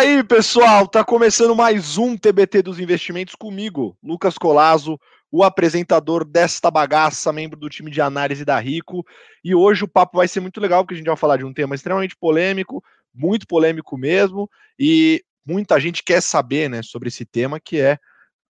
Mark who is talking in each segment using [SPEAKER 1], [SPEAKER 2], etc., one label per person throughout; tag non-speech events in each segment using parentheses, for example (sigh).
[SPEAKER 1] aí, pessoal, tá começando mais um TBT dos investimentos comigo, Lucas Colazo, o apresentador desta bagaça, membro do time de análise da Rico. E hoje o papo vai ser muito legal, porque a gente vai falar de um tema extremamente polêmico, muito polêmico mesmo, e muita gente quer saber, né, sobre esse tema que é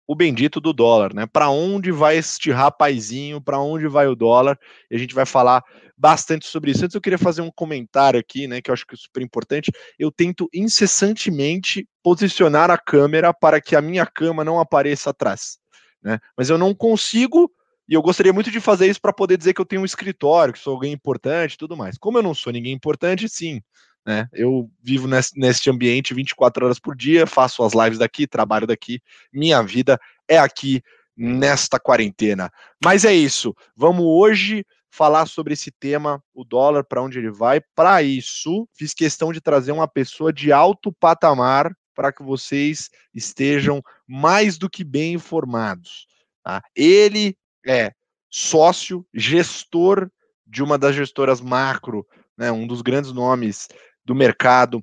[SPEAKER 1] o bendito do dólar, né? Para onde vai este rapazinho? Para onde vai o dólar? E a gente vai falar bastante sobre isso. Antes eu queria fazer um comentário aqui, né, que eu acho que é super importante. Eu tento incessantemente posicionar a câmera para que a minha cama não apareça atrás, né? Mas eu não consigo e eu gostaria muito de fazer isso para poder dizer que eu tenho um escritório, que sou alguém importante e tudo mais. Como eu não sou ninguém importante, sim, né? Eu vivo nesse, nesse ambiente 24 horas por dia, faço as lives daqui, trabalho daqui, minha vida é aqui nesta quarentena. Mas é isso. Vamos hoje falar sobre esse tema, o dólar, para onde ele vai. Para isso, fiz questão de trazer uma pessoa de alto patamar para que vocês estejam mais do que bem informados. Tá? Ele é sócio, gestor de uma das gestoras macro, né, um dos grandes nomes do mercado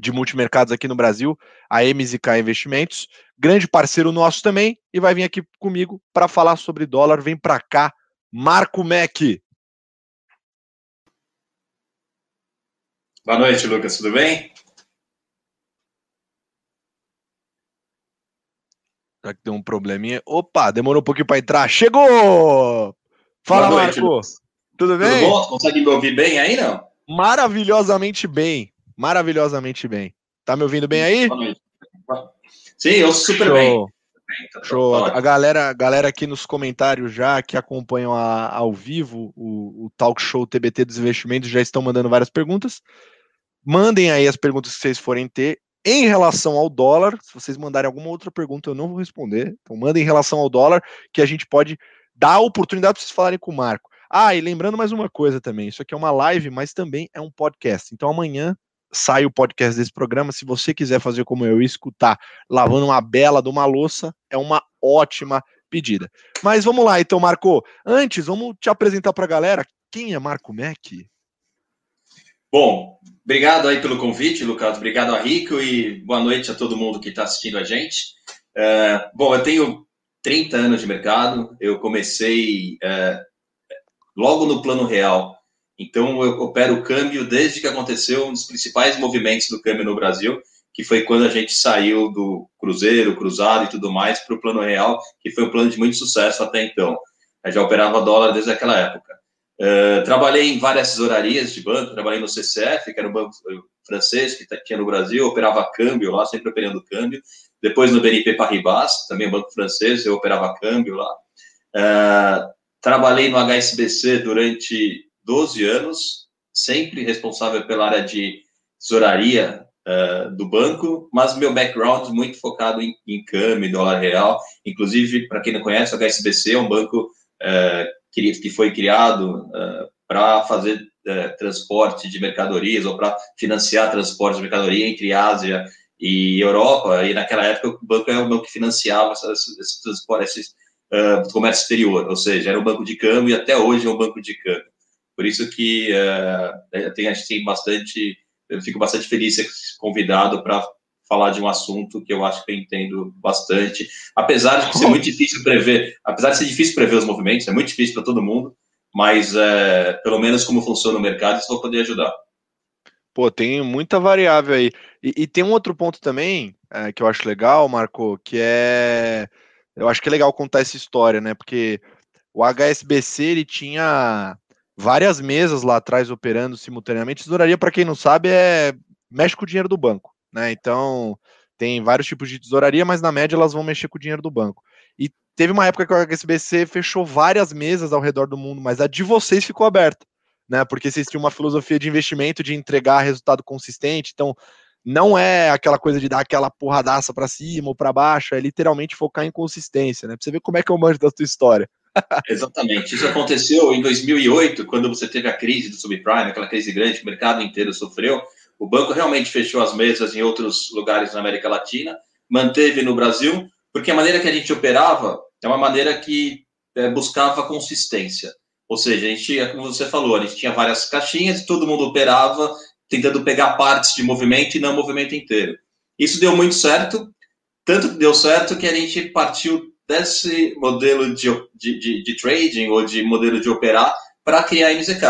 [SPEAKER 1] de multimercados aqui no Brasil, a MZK Investimentos, grande parceiro nosso também, e vai vir aqui comigo para falar sobre dólar. Vem para cá, Marco Mac.
[SPEAKER 2] Boa noite, Lucas, tudo bem?
[SPEAKER 1] Será que deu um probleminha? Opa, demorou um pouquinho para entrar. Chegou! Fala, noite, Marco. Lucas. Tudo bem?
[SPEAKER 2] Tudo bom? Consegue me ouvir bem aí, não?
[SPEAKER 1] maravilhosamente bem. Maravilhosamente bem. Tá me ouvindo bem aí?
[SPEAKER 2] Sim, eu super Show. bem.
[SPEAKER 1] Show. A galera, galera aqui nos comentários já que acompanham a, ao vivo o, o talk show TBT dos investimentos já estão mandando várias perguntas. Mandem aí as perguntas que vocês forem ter. Em relação ao dólar, se vocês mandarem alguma outra pergunta, eu não vou responder. Então, mandem em relação ao dólar, que a gente pode dar a oportunidade para vocês falarem com o Marco. Ah, e lembrando mais uma coisa também: isso aqui é uma live, mas também é um podcast. Então amanhã sai o podcast desse programa. Se você quiser fazer como eu escutar lavando uma bela de uma louça, é uma ótima pedida. Mas vamos lá, então, Marco. Antes, vamos te apresentar para a galera. Quem é Marco Mac?
[SPEAKER 2] Bom, obrigado aí pelo convite, Lucas. Obrigado a Rico e boa noite a todo mundo que está assistindo a gente. Uh, bom, eu tenho 30 anos de mercado. Eu comecei uh, logo no plano real. Então, eu opero o câmbio desde que aconteceu um dos principais movimentos do câmbio no Brasil, que foi quando a gente saiu do cruzeiro, cruzado e tudo mais para o plano real, que foi um plano de muito sucesso até então. Eu já operava dólar desde aquela época. Uh, trabalhei em várias tesourarias de banco, trabalhei no CCF, que era um banco francês que tinha no Brasil, operava câmbio lá, sempre operando câmbio. Depois no BNP Paribas, também um banco francês, eu operava câmbio lá. Uh, Trabalhei no HSBC durante 12 anos, sempre responsável pela área de tesouraria uh, do banco, mas meu background muito focado em, em câmbio, dólar real. Inclusive, para quem não conhece, o HSBC é um banco uh, que, que, foi criado uh, para fazer transporte de mercadorias ou para financiar transporte de mercadoria entre Ásia e Europa. E naquela época, o banco era o banco que financiava esse esses uh, do comércio exterior, ou seja, era um banco de câmbio e até hoje é um banco de câmbio. Por isso que uh, tem, a gente tem bastante, eu fico bastante feliz de ser convidado para falar de um assunto que eu acho que eu entendo bastante, apesar de ser (laughs) muito difícil prever, apesar de ser difícil prever os movimentos, é muito difícil para todo mundo, mas é, pelo menos como funciona o mercado, isso vai poder ajudar.
[SPEAKER 1] Pô, tem muita variável aí. E, e tem um outro ponto também é, que eu acho legal, Marco, que é eu acho que é legal contar essa história, né? Porque o HSBC ele tinha várias mesas lá atrás operando simultaneamente. Tesouraria, para quem não sabe, é mexe com o dinheiro do banco, né? Então tem vários tipos de tesouraria, mas na média elas vão mexer com o dinheiro do banco. E teve uma época que o HSBC fechou várias mesas ao redor do mundo, mas a de vocês ficou aberta, né? Porque vocês tinham uma filosofia de investimento de entregar resultado consistente. Então, não é aquela coisa de dar aquela porradaça para cima ou para baixo, é literalmente focar em consistência, né? Pra você ver como é que eu manjo da tua história.
[SPEAKER 2] Exatamente. Isso aconteceu em 2008, quando você teve a crise do subprime, aquela crise grande que o mercado inteiro sofreu. O banco realmente fechou as mesas em outros lugares na América Latina, manteve no Brasil, porque a maneira que a gente operava é uma maneira que é, buscava consistência. Ou seja, a gente, como você falou, a gente tinha várias caixinhas e todo mundo operava tentando pegar partes de movimento e não movimento inteiro. Isso deu muito certo, tanto que deu certo que a gente partiu desse modelo de, de, de, de trading ou de modelo de operar para criar a MZK.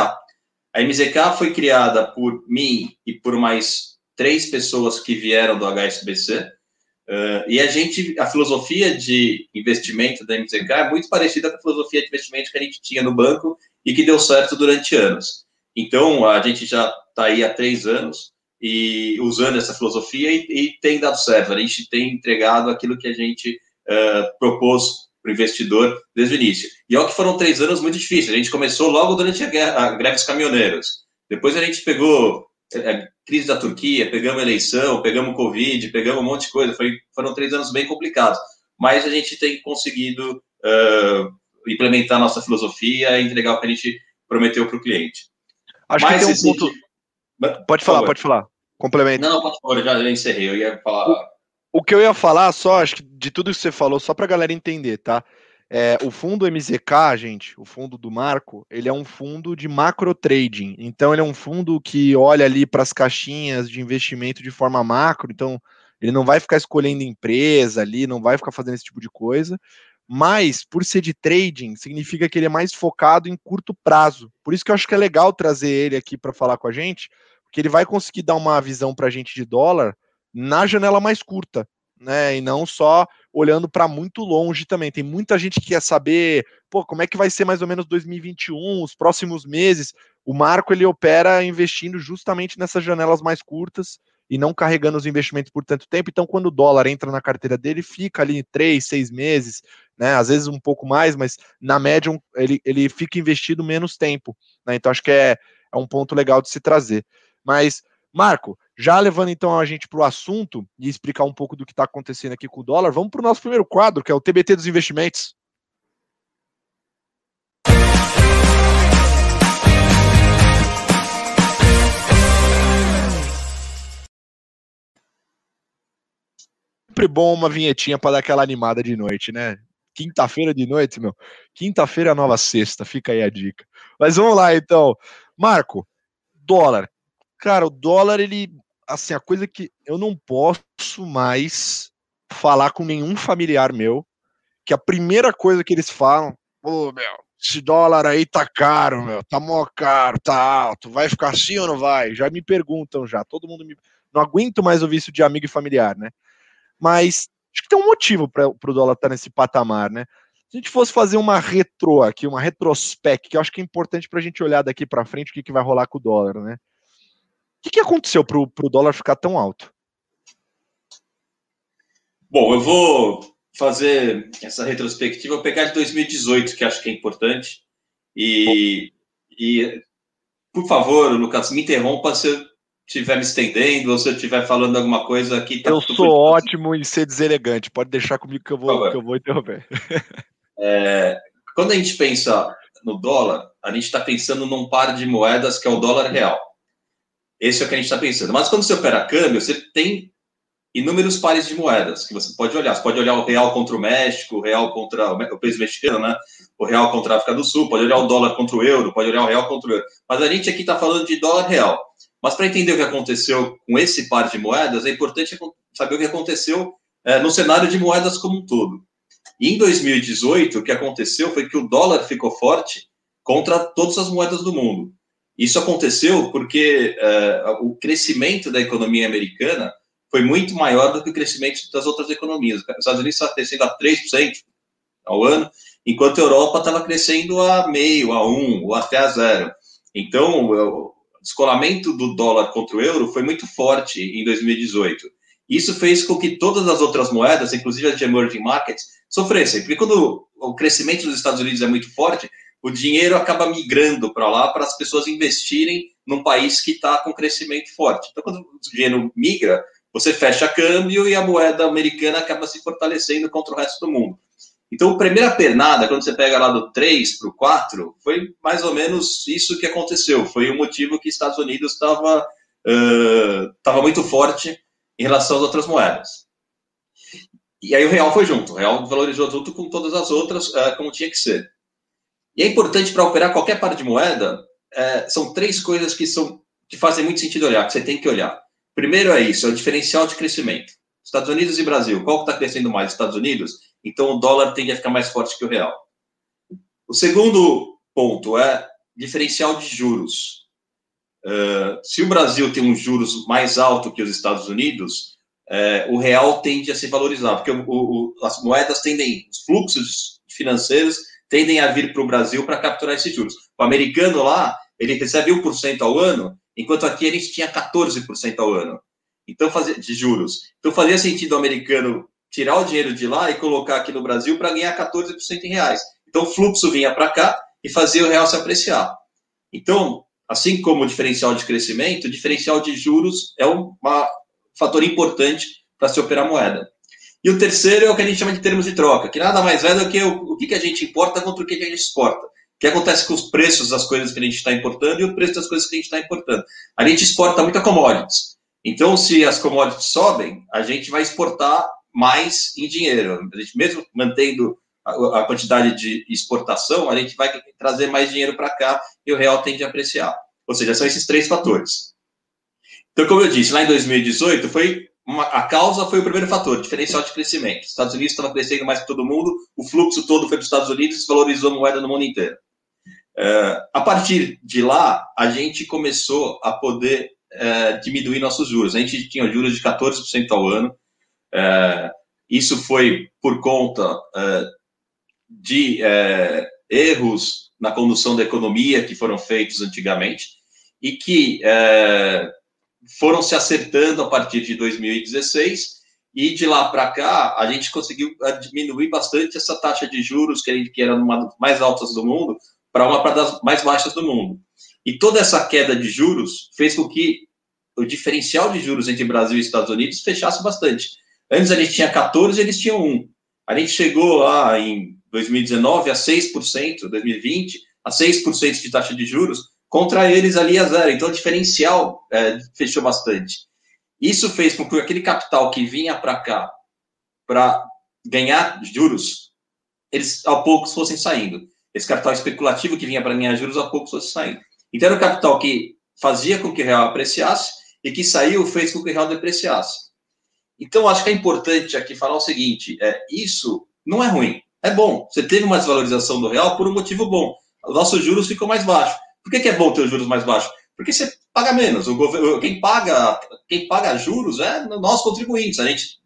[SPEAKER 2] A MZK foi criada por mim e por mais três pessoas que vieram do HSBC. Uh, e a gente, a filosofia de investimento da MZK é muito parecida com a filosofia de investimento que a gente tinha no banco e que deu certo durante anos. Então, a gente já está aí há três anos e usando essa filosofia e, e, tem dado certo. A gente tem entregado aquilo que a gente uh, propôs para o investidor desde o início. E olha que foram três anos muito difíceis. A gente começou logo durante a, guerra, a greve dos caminhoneiros. Depois a gente pegou a crise da Turquia, pegamos eleição, pegamos Covid, pegamos um monte de coisa. Foi, foram três anos bem complicados. Mas a gente tem conseguido uh, implementar a nossa filosofia e entregar o que a gente prometeu para o cliente.
[SPEAKER 1] Acho Mas que tem um ponto. Pode falar, pode falar. Complemento.
[SPEAKER 2] Não, não, pode falar, já, já encerrei. Eu ia falar.
[SPEAKER 1] O, que eu ia falar, só, acho que de tudo que você falou, só para galera entender, tá? É, o fundo MZK, gente, o fundo do Marco, ele é um fundo de macro trading. Então, ele é um fundo que olha ali para as caixinhas de investimento de forma macro. Então, ele não vai ficar escolhendo empresa ali, não vai ficar fazendo esse tipo de coisa. Mas, por ser de trading, significa que ele é mais focado em curto prazo. Por isso que eu acho que é legal trazer ele aqui para falar com a gente, porque ele vai conseguir dar uma visão para a gente de dólar na janela mais curta, né? E não só olhando para muito longe também. Tem muita gente que quer saber, pô, como é que vai ser mais ou menos 2021, os próximos meses. O Marco ele opera investindo justamente nessas janelas mais curtas e não carregando os investimentos por tanto tempo. Então, quando o dólar entra na carteira dele, fica ali três, seis meses, né? Às vezes um pouco mais, mas na média ele, ele fica investido menos tempo. Né? Então, acho que é, é um ponto legal de se trazer. Mas, Marco, já levando então a gente para o assunto e explicar um pouco do que está acontecendo aqui com o dólar, vamos para o nosso primeiro quadro, que é o TBT dos investimentos. sempre bom uma vinhetinha para dar aquela animada de noite, né? Quinta-feira de noite, meu. Quinta-feira é nova sexta, fica aí a dica. Mas vamos lá, então. Marco, dólar. Cara, o dólar, ele. Assim, a coisa que eu não posso mais falar com nenhum familiar meu, que a primeira coisa que eles falam, ô, meu, esse dólar aí tá caro, meu, tá mó caro, tá alto, vai ficar assim ou não vai? Já me perguntam já, todo mundo me. Não aguento mais ouvir isso de amigo e familiar, né? mas acho que tem um motivo para o dólar estar tá nesse patamar, né? Se a gente fosse fazer uma retro aqui, uma retrospect, que eu acho que é importante para a gente olhar daqui para frente o que, que vai rolar com o dólar, né? O que, que aconteceu para o dólar ficar tão alto?
[SPEAKER 2] Bom, eu vou fazer essa retrospectiva, eu pegar de 2018, que acho que é importante, e, e por favor, Lucas, me interrompa se eu estiver me estendendo ou se eu estiver falando alguma coisa aqui.
[SPEAKER 1] Tá eu sou ótimo em ser deselegante, pode deixar comigo que eu vou, que eu vou interromper. (laughs)
[SPEAKER 2] É, quando a gente pensa no dólar, a gente está pensando num par de moedas que é o dólar real. Esse é o que a gente está pensando. Mas quando você opera câmbio, você tem inúmeros pares de moedas que você pode olhar. Você pode olhar o real contra o México, o real contra o peso mexicano, né? O real contra a África do Sul, pode olhar o dólar contra o euro, pode olhar o real contra o euro. Mas a gente aqui está falando de dólar real. Mas para entender o que aconteceu com esse par de moedas, é importante saber o que aconteceu é, no cenário de moedas como um todo. E em 2018, o que aconteceu foi que o dólar ficou forte contra todas as moedas do mundo. Isso aconteceu porque é, o crescimento da economia americana foi muito maior do que o crescimento das outras economias. Os Estados Unidos está crescendo a 3% ao ano, enquanto a Europa estava crescendo a meio, a 1, ou até a zero. Então, descolamento do dólar contra o euro foi muito forte em 2018. Isso fez com que todas as outras moedas, inclusive as de emerging markets, sofressem. Porque quando o crescimento dos Estados Unidos é muito forte, o dinheiro acaba migrando para lá para as pessoas investirem num país que está com crescimento forte. Então, quando o dinheiro migra, você fecha câmbio e a moeda americana acaba se fortalecendo contra o resto do mundo. Então, a primeira pernada, quando você pega lá do 3 para o 4, foi mais ou menos isso que aconteceu. Foi o motivo que Estados Unidos estava uh, muito forte em relação às outras moedas. E aí o real foi junto. O real valorizou junto com todas as outras, uh, como tinha que ser. E é importante para operar qualquer par de moeda, uh, são três coisas que, são, que fazem muito sentido olhar, que você tem que olhar. primeiro é isso, é o diferencial de crescimento. Estados Unidos e Brasil, qual que está crescendo mais? Estados Unidos? Então o dólar tende a ficar mais forte que o real. O segundo ponto é diferencial de juros. Uh, se o Brasil tem um juros mais alto que os Estados Unidos, uh, o real tende a se valorizar, porque o, o, as moedas tendem, os fluxos financeiros tendem a vir para o Brasil para capturar esses juros. O americano lá, ele recebe 1% ao ano, enquanto aqui a gente tinha 14% ao ano. Então, fazia, de juros. Então, fazia sentido o americano tirar o dinheiro de lá e colocar aqui no Brasil para ganhar 14% em reais. Então, o fluxo vinha para cá e fazia o real se apreciar. Então, assim como o diferencial de crescimento, o diferencial de juros é um fator importante para se operar moeda. E o terceiro é o que a gente chama de termos de troca, que nada mais é do que o, o que, que a gente importa contra o que, que a gente exporta. O que acontece com os preços das coisas que a gente está importando e o preço das coisas que a gente está importando. A gente exporta muita commodities. Então, se as commodities sobem, a gente vai exportar mais em dinheiro. A gente, mesmo mantendo a, a quantidade de exportação, a gente vai trazer mais dinheiro para cá e o real tende a apreciar. Ou seja, são esses três fatores. Então, como eu disse, lá em 2018, foi uma, a causa foi o primeiro fator, diferencial de crescimento. Os Estados Unidos estavam crescendo mais que todo mundo, o fluxo todo foi para os Estados Unidos e valorizou a moeda no mundo inteiro. Uh, a partir de lá, a gente começou a poder uh, diminuir nossos juros. A gente tinha juros de 14% ao ano. Uh, isso foi por conta de erros na condução da economia que foram feitos antigamente e que foram se acertando a partir de 2016 e de lá para cá a gente conseguiu eh, diminuir bastante essa taxa de juros que, que era uma das mais altas do mundo para uma das mais baixas do mundo. E toda essa queda de juros fez com que o diferencial de juros entre Brasil e Estados Unidos fechasse bastante. Antes a gente tinha 14, eles tinham 1. A gente chegou lá em 2019 a 6%, 2020 a 6% de taxa de juros, contra eles ali a zero. Então, o diferencial é, fechou bastante. Isso fez com que aquele capital que vinha para cá para ganhar juros, eles ao poucos fossem saindo. Esse capital especulativo que vinha para ganhar juros, ao poucos fosse saindo. Então, era o capital que fazia com que o real apreciasse e que saiu fez com que o real depreciasse. Então, acho que é importante aqui falar o seguinte: é, isso não é ruim, é bom. Você teve uma desvalorização do real por um motivo bom. Os nossos juros ficam mais baixos. Por que, que é bom ter os juros mais baixos? Porque você paga menos. O governo, quem paga, quem paga juros é nós contribuintes. A gente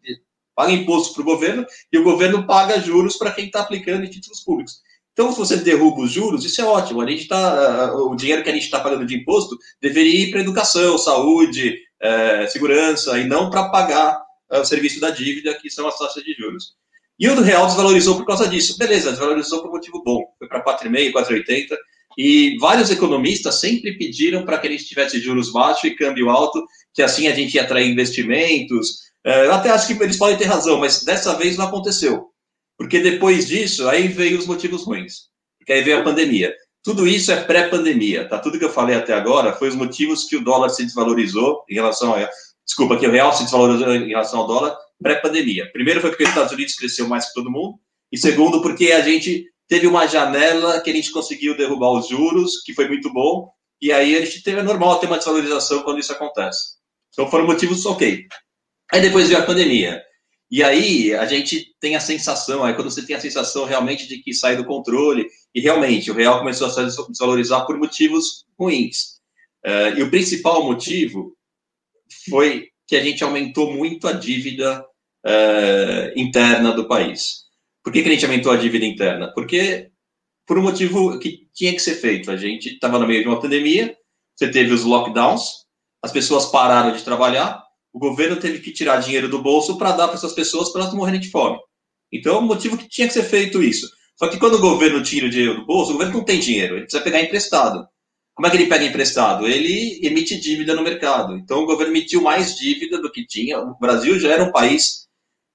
[SPEAKER 2] paga imposto para o governo e o governo paga juros para quem está aplicando em títulos públicos. Então, se você derruba os juros, isso é ótimo. A gente tá, o dinheiro que a gente está pagando de imposto deveria ir para educação, saúde, é, segurança, e não para pagar é, o serviço da dívida, que são as taxas de juros. E o real desvalorizou por causa disso. Beleza, desvalorizou por motivo bom. Foi para 4,5, 4,80 e vários economistas sempre pediram para que a gente tivesse juros baixos e câmbio alto, que assim a gente ia atrair investimentos. É, eu até acho que eles podem ter razão, mas dessa vez não aconteceu. Porque depois disso, aí veio os motivos ruins. Porque aí veio a pandemia. Tudo isso é pré-pandemia, tá? Tudo que eu falei até agora foi os motivos que o dólar se desvalorizou em relação a. Desculpa, que o real se desvalorizou em relação ao dólar pré-pandemia. Primeiro foi porque os Estados Unidos cresceu mais que todo mundo, e segundo, porque a gente teve uma janela que a gente conseguiu derrubar os juros, que foi muito bom, e aí a gente teve, é normal ter uma desvalorização quando isso acontece. Então foram motivos ok. Aí depois veio a pandemia. E aí a gente tem a sensação, aí quando você tem a sensação realmente de que sai do controle, e realmente o real começou a se desvalorizar por motivos ruins. Uh, e o principal motivo foi que a gente aumentou muito a dívida uh, interna do país. Por que, que a gente aumentou a dívida interna? Porque por um motivo que tinha que ser feito. A gente estava no meio de uma pandemia, você teve os lockdowns, as pessoas pararam de trabalhar, o governo teve que tirar dinheiro do bolso para dar para essas pessoas para elas não morrerem de fome. Então, é um motivo que tinha que ser feito isso. Só que quando o governo tira o dinheiro do bolso, o governo não tem dinheiro, ele precisa pegar emprestado. Como é que ele pega emprestado? Ele emite dívida no mercado. Então, o governo emitiu mais dívida do que tinha. O Brasil já era um país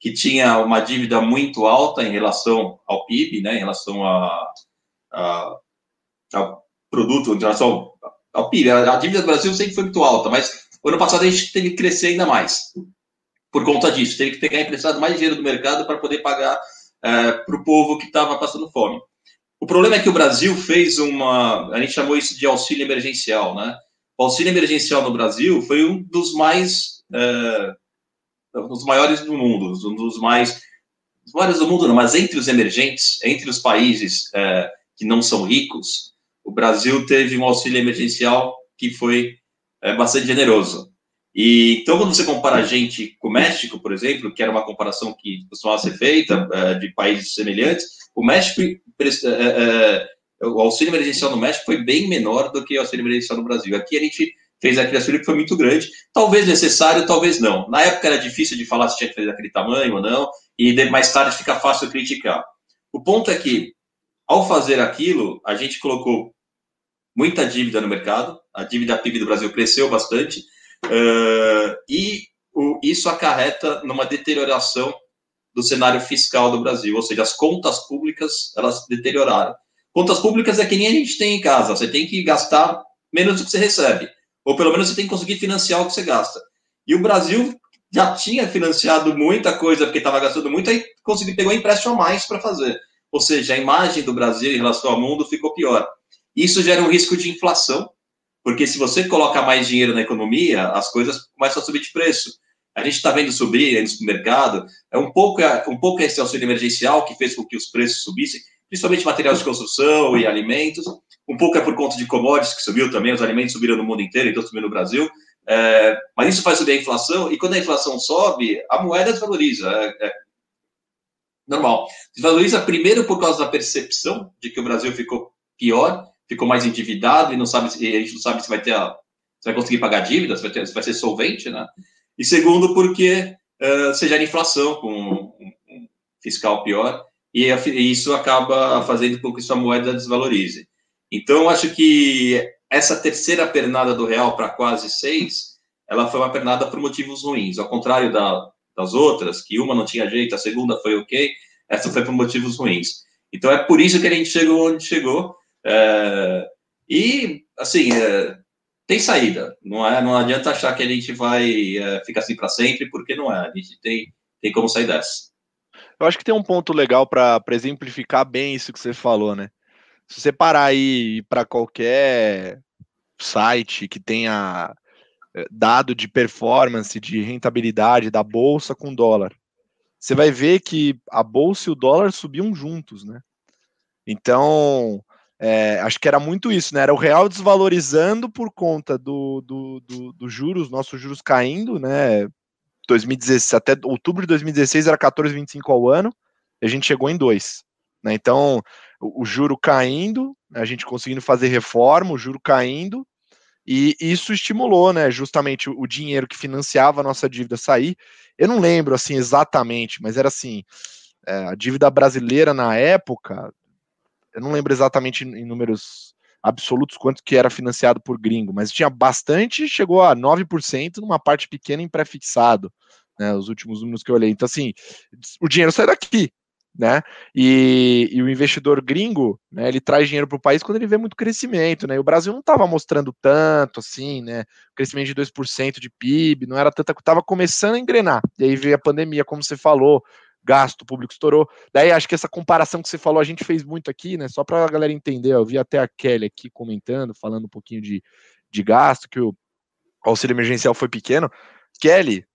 [SPEAKER 2] que tinha uma dívida muito alta em relação ao PIB, né, em relação a, a, ao produto, em relação ao, PIB. A, a, dívida do Brasil sempre foi muito alta, mas ano passado a gente teve que crescer ainda mais por conta disso. Teve que pegar emprestado mais dinheiro do mercado para poder pagar é, para o povo que estava passando fome. O problema é que o Brasil fez uma, a gente chamou isso de auxílio emergencial, né? O auxílio emergencial no Brasil foi um dos mais uh, um dos maiores do mundo, um dos mais os maiores do mundo, não, mas entre os emergentes, entre os países uh, que não são ricos, o Brasil teve um auxílio emergencial que foi uh, bastante generoso. E então, quando você compara a gente com o México, por exemplo, que era uma comparação que costumava ser feita de países semelhantes, o México, o auxílio emergencial no México foi bem menor do que o auxílio emergencial no Brasil. Aqui a gente fez aquele auxílio que foi muito grande, talvez necessário, talvez não. Na época era difícil de falar se tinha que fazer daquele tamanho ou não, e mais tarde fica fácil criticar. O ponto é que, ao fazer aquilo, a gente colocou muita dívida no mercado, a dívida PIB do Brasil cresceu bastante, uh, e o, isso acarreta numa deterioração do cenário fiscal do Brasil, ou seja, as contas públicas elas deterioraram. Contas públicas é que nem a gente tem em casa, você tem que gastar menos do que você recebe. Ou pelo menos você tem que conseguir financiar o que você gasta. E o Brasil já tinha financiado muita coisa porque estava gastando muito, aí conseguiu pegou empréstimo a mais para fazer. Ou seja, a imagem do Brasil em relação ao mundo ficou pior. Isso gera um risco de inflação, porque se você coloca mais dinheiro na economia, as coisas começam a subir de preço. A gente está vendo subir no supermercado, é um pouco, um pouco esse auxílio emergencial que fez com que os preços subissem, principalmente materiais de construção e alimentos. Um pouco é por conta de commodities que subiu também, os alimentos subiram no mundo inteiro, então subiu no Brasil. É, mas isso faz subir a inflação, e quando a inflação sobe, a moeda desvaloriza. É, é normal. Desvaloriza primeiro por causa da percepção de que o Brasil ficou pior, ficou mais endividado e não sabe e a gente não sabe se vai ter a, se vai conseguir pagar dívidas, se vai, ter, se vai ser solvente, né? E segundo, porque uh, você gera inflação com um, um fiscal pior e, e isso acaba fazendo com que sua moeda desvalorize. Então, acho que essa terceira pernada do real para quase seis, ela foi uma pernada por motivos ruins. Ao contrário da, das outras, que uma não tinha jeito, a segunda foi ok, essa foi por motivos ruins. Então, é por isso que a gente chegou onde chegou. É, e, assim, é, tem saída. Não, é, não adianta achar que a gente vai é, ficar assim para sempre, porque não é. A gente tem, tem como sair dessa.
[SPEAKER 1] Eu acho que tem um ponto legal para exemplificar bem isso que você falou, né? Se você parar aí para qualquer site que tenha eh, dado de performance, de rentabilidade da bolsa com dólar, você vai ver que a bolsa e o dólar subiam juntos, né? Então, é, acho que era muito isso, né? Era o real desvalorizando por conta do, do, do, do juros, nossos juros caindo, né? 2016, até outubro de 2016 era 14,25 ao ano, e a gente chegou em 2. Né? Então, o, o, juro caindo, a gente conseguindo fazer reforma, o juro caindo, e isso estimulou, né, justamente o, o dinheiro que financiava a nossa dívida sair. Eu não lembro assim exatamente, mas era assim, é, a dívida brasileira na época, eu não lembro exatamente em números absolutos quanto que era financiado por gringo, mas tinha bastante, chegou a 9% numa parte pequena em pré-fixado, né, os últimos números que eu olhei. Então, assim, o dinheiro sai daqui, né? E, e, o investidor gringo, né, ele traz dinheiro para o país quando ele vê muito crescimento, né? E o Brasil não estava mostrando tanto assim, né? Crescimento de 2% de PIB, não era tanta, estava começando a engrenar. E aí veio a pandemia, como você falou, gasto público estourou. Daí acho que essa comparação que você falou, a gente fez muito aqui, né? Só para a galera entender, eu vi até a Kelly aqui comentando, falando um pouquinho de, de gasto, que o auxílio emergencial foi pequeno. Kelly,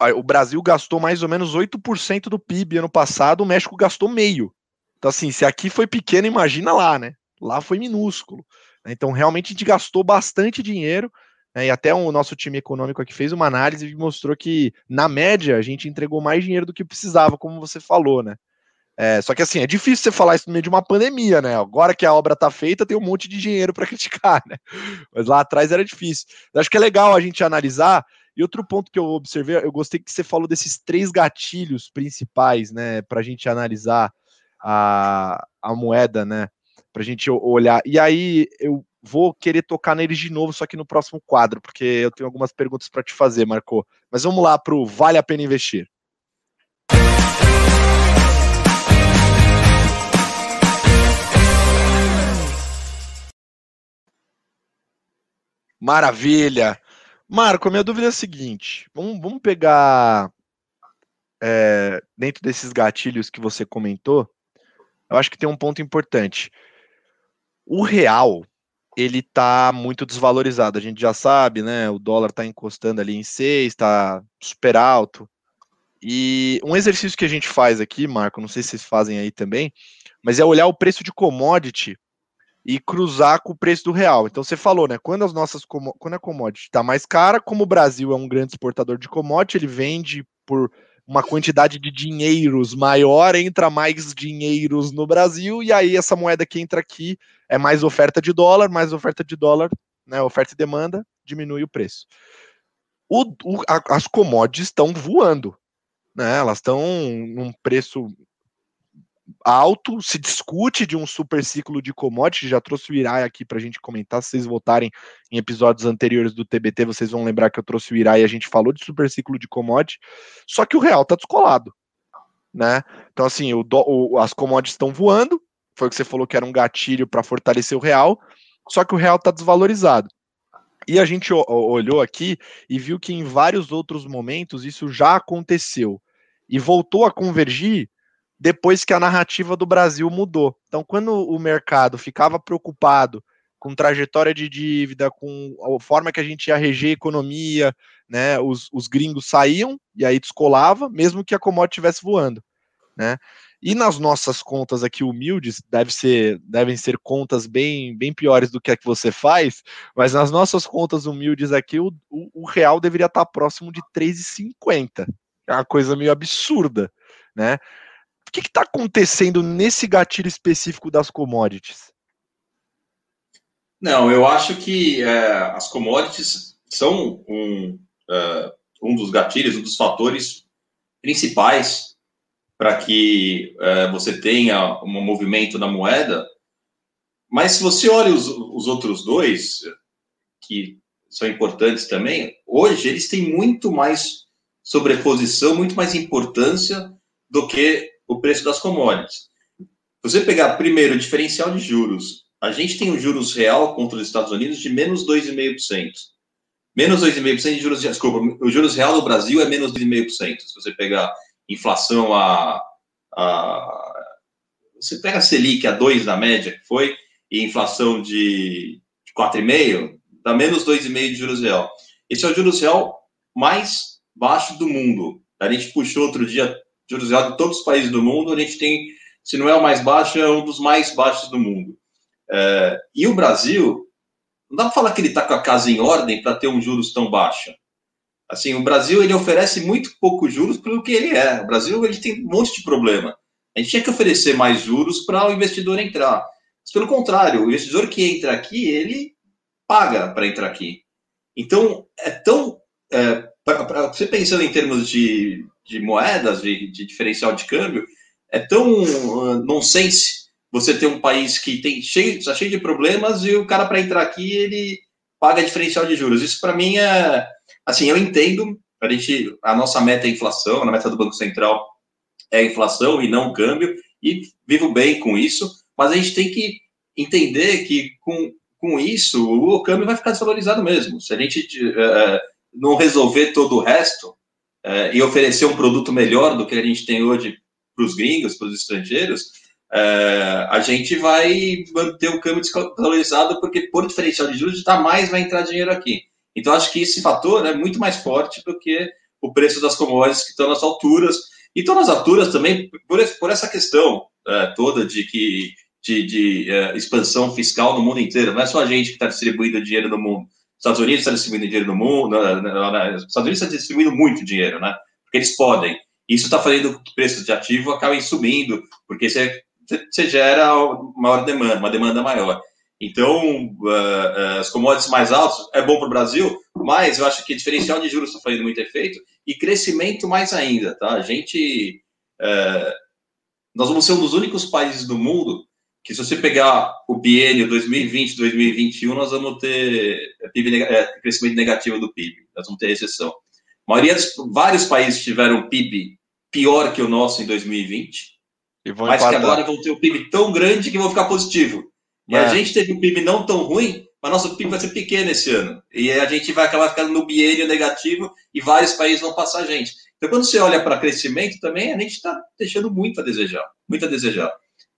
[SPEAKER 1] o Brasil gastou mais ou menos 8% do PIB ano passado, o México gastou meio. Então, assim, se aqui foi pequeno, imagina lá, né? Lá foi minúsculo. Então, realmente, a gente gastou bastante dinheiro né, e até o nosso time econômico aqui fez uma análise e mostrou que, na média, a gente entregou mais dinheiro do que precisava, como você falou, né? É, só que assim, é difícil você falar isso no meio de uma pandemia, né? Agora que a obra tá feita, tem um monte de dinheiro para (laughs) criticar, né? Mas lá atrás era difícil. Eu acho que é legal a gente analisar. E outro ponto que eu observei, eu gostei que você falou desses três gatilhos principais, né, para a gente analisar a, a moeda, né, para a gente olhar. E aí eu vou querer tocar neles de novo, só que no próximo quadro, porque eu tenho algumas perguntas para te fazer, Marco. Mas vamos lá para o Vale a Pena Investir. Maravilha! Marco, minha dúvida é a seguinte: vamos, vamos pegar é, dentro desses gatilhos que você comentou. Eu acho que tem um ponto importante. O real, ele está muito desvalorizado. A gente já sabe, né? O dólar está encostando ali em 6, está super alto. E um exercício que a gente faz aqui, Marco, não sei se vocês fazem aí também, mas é olhar o preço de commodity e cruzar com o preço do real. Então você falou, né? Quando as nossas quando a commodity está mais cara, como o Brasil é um grande exportador de commodity, ele vende por uma quantidade de dinheiros maior, entra mais dinheiros no Brasil, e aí essa moeda que entra aqui é mais oferta de dólar, mais oferta de dólar, né? Oferta e demanda, diminui o preço. O, o, a, as commodities estão voando, né? Elas estão num preço alto, se discute de um super ciclo de commodity, já trouxe o Irai aqui para a gente comentar, se vocês voltarem em episódios anteriores do TBT, vocês vão lembrar que eu trouxe o Irai e a gente falou de super ciclo de commodity, só que o real está descolado, né? Então assim, o, o, as commodities estão voando, foi o que você falou que era um gatilho para fortalecer o real, só que o real está desvalorizado. E a gente olhou aqui e viu que em vários outros momentos isso já aconteceu e voltou a convergir depois que a narrativa do Brasil mudou. Então, quando o mercado ficava preocupado com trajetória de dívida, com a forma que a gente ia reger a economia, né, os, os gringos saíam e aí descolava, mesmo que a commodity estivesse voando, né? E nas nossas contas aqui humildes, deve ser, devem ser contas bem, bem piores do que a que você faz, mas nas nossas contas humildes aqui, o, o, o real deveria estar próximo de 3,50. É uma coisa meio absurda, né? Que está acontecendo nesse gatilho específico das commodities?
[SPEAKER 2] Não, eu acho que é, as commodities são um, é, um dos gatilhos, um dos fatores principais para que é, você tenha um movimento na moeda. Mas se você olha os, os outros dois, que são importantes também, hoje eles têm muito mais sobreposição, muito mais importância do que o preço das commodities. Você pegar primeiro o diferencial de juros, a gente tem o juros real contra os Estados Unidos de menos 2,5%. Menos 2,5% de juros, desculpa, o juros real do Brasil é menos 2,5%. Se você pegar inflação a, a você pega a Selic a 2 na média, que foi, e inflação de 4,5, dá menos 2,5 de juros real. Esse é o juros real mais baixo do mundo. A gente puxou outro dia juros de todos os países do mundo, a gente tem, se não é o mais baixo, é um dos mais baixos do mundo. É, e o Brasil, não dá para falar que ele está com a casa em ordem para ter um juros tão baixo. Assim, o Brasil ele oferece muito pouco juros pelo que ele é. O Brasil ele tem um monte de problema. A gente tinha que oferecer mais juros para o investidor entrar. Mas, pelo contrário, o investidor que entra aqui, ele paga para entrar aqui. Então, é tão. É, pra, pra, você pensando em termos de de moedas, de, de diferencial de câmbio, é tão uh, nonsense você ter um país que tem cheio, está cheio de problemas e o cara para entrar aqui ele paga diferencial de juros. Isso para mim é assim, eu entendo, a gente a nossa meta é inflação, a meta do Banco Central é inflação e não câmbio e vivo bem com isso, mas a gente tem que entender que com, com isso o câmbio vai ficar desvalorizado mesmo. Se a gente uh, não resolver todo o resto, e oferecer um produto melhor do que a gente tem hoje para os gringos, para os estrangeiros, é, a gente vai manter o câmbio desvalorizado, porque por diferencial de juros, está mais vai entrar dinheiro aqui. Então, acho que esse fator é muito mais forte do que o preço das commodities que estão nas alturas. E estão nas alturas também por, por essa questão é, toda de que de, de expansão fiscal no mundo inteiro. Não é só a gente que está distribuindo dinheiro no mundo. Estados Unidos está distribuindo dinheiro no mundo, Estados Unidos está distribuindo muito dinheiro, né? Porque eles podem. Isso está fazendo que preços de ativo acabem subindo, porque você, você gera maior demanda, uma demanda maior. Então, uh, uh, as commodities mais altas é bom para o Brasil, mas eu acho que diferencial de juros está fazendo muito efeito e crescimento mais ainda, tá? A gente, uh, nós vamos ser um dos únicos países do mundo que se você pegar o biênio 2020, 2021, nós vamos ter PIB, é, crescimento negativo do PIB, nós vamos ter recessão. A maioria dos, vários países tiveram PIB pior que o nosso em 2020, mas empatar. que agora vão ter o PIB tão grande que vão ficar positivo. E é. a gente teve um PIB não tão ruim, mas nosso PIB vai ser pequeno esse ano. E a gente vai acabar ficando no biênio negativo e vários países vão passar a gente. Então, quando você olha para crescimento também, a gente está deixando muito a desejar, muito a desejar.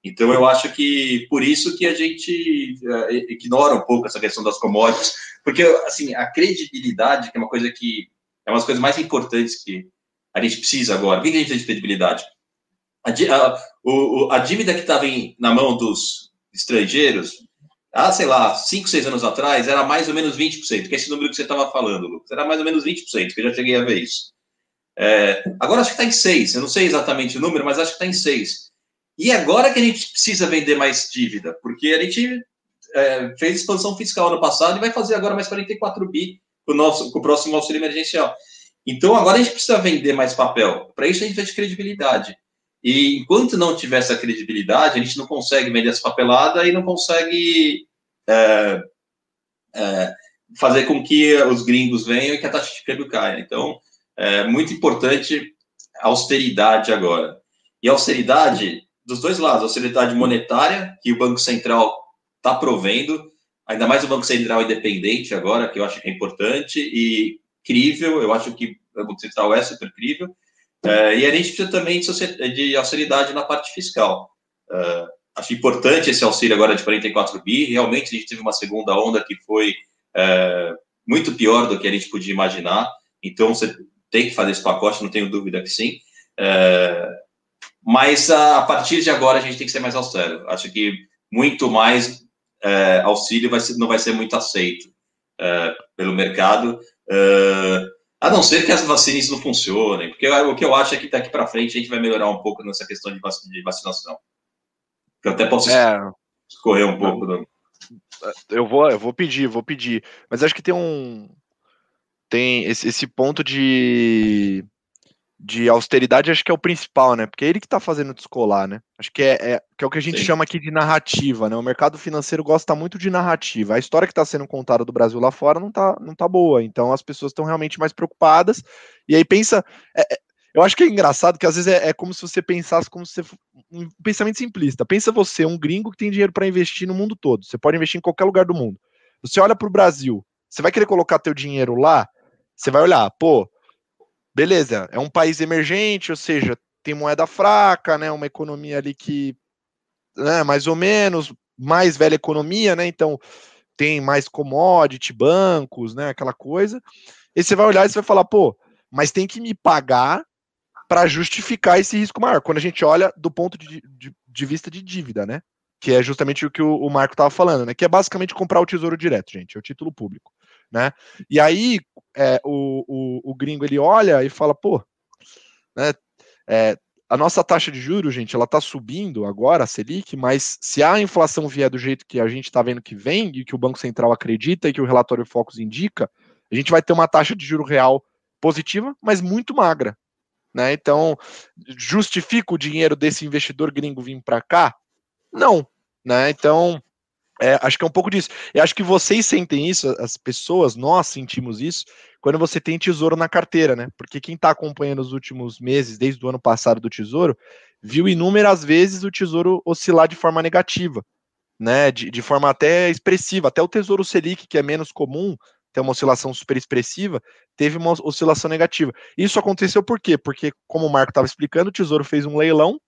[SPEAKER 2] Então, eu acho que por isso que a gente uh, ignora um pouco essa questão das commodities, porque, assim, a credibilidade, que é uma coisa que é uma das coisas mais importantes que a gente precisa agora. O que a gente precisa de credibilidade? A, a, o, a dívida que estava na mão dos estrangeiros, ah, sei lá, 5, 6 anos atrás, era mais ou menos 20%, que é esse número que você estava falando, Lucas. Era mais ou menos 20%, que eu já cheguei a ver isso. É, agora acho que está em 6, eu não sei exatamente o número, mas acho que está em 6. E agora que a gente precisa vender mais dívida, porque a gente é, fez expansão fiscal no passado e vai fazer agora mais 44 bi com o, nosso, com o próximo auxílio emergencial. Então agora a gente precisa vender mais papel. Para isso a gente precisa de credibilidade. E enquanto não tiver essa credibilidade, a gente não consegue vender essa papelada e não consegue é, é, fazer com que os gringos venham e que a taxa de câmbio caia. Então, é muito importante a austeridade agora. E a austeridade dos dois lados, austeridade monetária, que o Banco Central está provendo, ainda mais o Banco Central independente agora, que eu acho que é importante, e crível, eu acho que o Banco Central é super crível, é, e a gente precisa também de, de austeridade na parte fiscal. É, acho importante esse auxílio agora de 44 bi, realmente a gente teve uma segunda onda que foi é, muito pior do que a gente podia imaginar, então você tem que fazer esse pacote, não tenho dúvida que sim, é, mas a, a, partir de agora a gente tem que ser mais austero. Acho que muito mais é, auxílio vai ser, não vai ser muito aceito é, pelo mercado, é, a não ser que as vacinas não funcionem, porque o que eu acho é que daqui para frente a gente vai melhorar um pouco nessa questão de, vac, de vacinação. Eu até posso é. escorrer um pouco. Do...
[SPEAKER 1] Eu vou, eu vou pedir, vou pedir, mas acho que tem um tem esse, esse ponto de de austeridade, acho que é o principal, né? Porque é ele que tá fazendo descolar, né? Acho que é, é, que é o que a gente Sim. chama aqui de narrativa, né? O mercado financeiro gosta muito de narrativa. A história que está sendo contada do Brasil lá fora não tá, não tá boa. Então as pessoas estão realmente mais preocupadas. E aí pensa. É, é, eu acho que é engraçado que às vezes é, é como se você pensasse como se um pensamento simplista. Pensa você, um gringo que tem dinheiro para investir no mundo todo. Você pode investir em qualquer lugar do mundo. Você olha para o Brasil, você vai querer colocar teu dinheiro lá, você vai olhar, pô, beleza, é um país emergente, ou seja, tem moeda fraca, né, uma economia ali que, né, mais ou menos, mais velha economia, né, então tem mais commodity, bancos, né, aquela coisa, e você vai olhar e você vai falar, pô, mas tem que me pagar para justificar esse risco maior, quando a gente olha do ponto de, de, de vista de dívida, né, que é justamente o que o, o Marco estava falando, né, que é basicamente comprar o tesouro direto, gente, é o título público né? E aí é, o, o, o, gringo ele olha e fala, pô, né, é, a nossa taxa de juros, gente, ela tá subindo agora, a Selic, mas se a inflação vier do jeito que a gente está vendo que vem, e que o Banco Central acredita e que o relatório Focus indica, a gente vai ter uma taxa de juro real positiva, mas muito magra. Né? Então, justifica o dinheiro desse investidor gringo vir para cá? Não. Né? Então, é, acho que é um pouco disso. Eu acho que vocês sentem isso, as pessoas, nós sentimos isso, quando você tem tesouro na carteira, né? Porque quem está acompanhando os últimos meses, desde o ano passado do tesouro, viu inúmeras vezes o tesouro oscilar de forma negativa, né? De, de forma até expressiva. Até o tesouro Selic, que é menos comum, tem uma oscilação super expressiva, teve uma oscilação negativa. Isso aconteceu por quê? Porque, como o Marco estava explicando, o tesouro fez um leilão,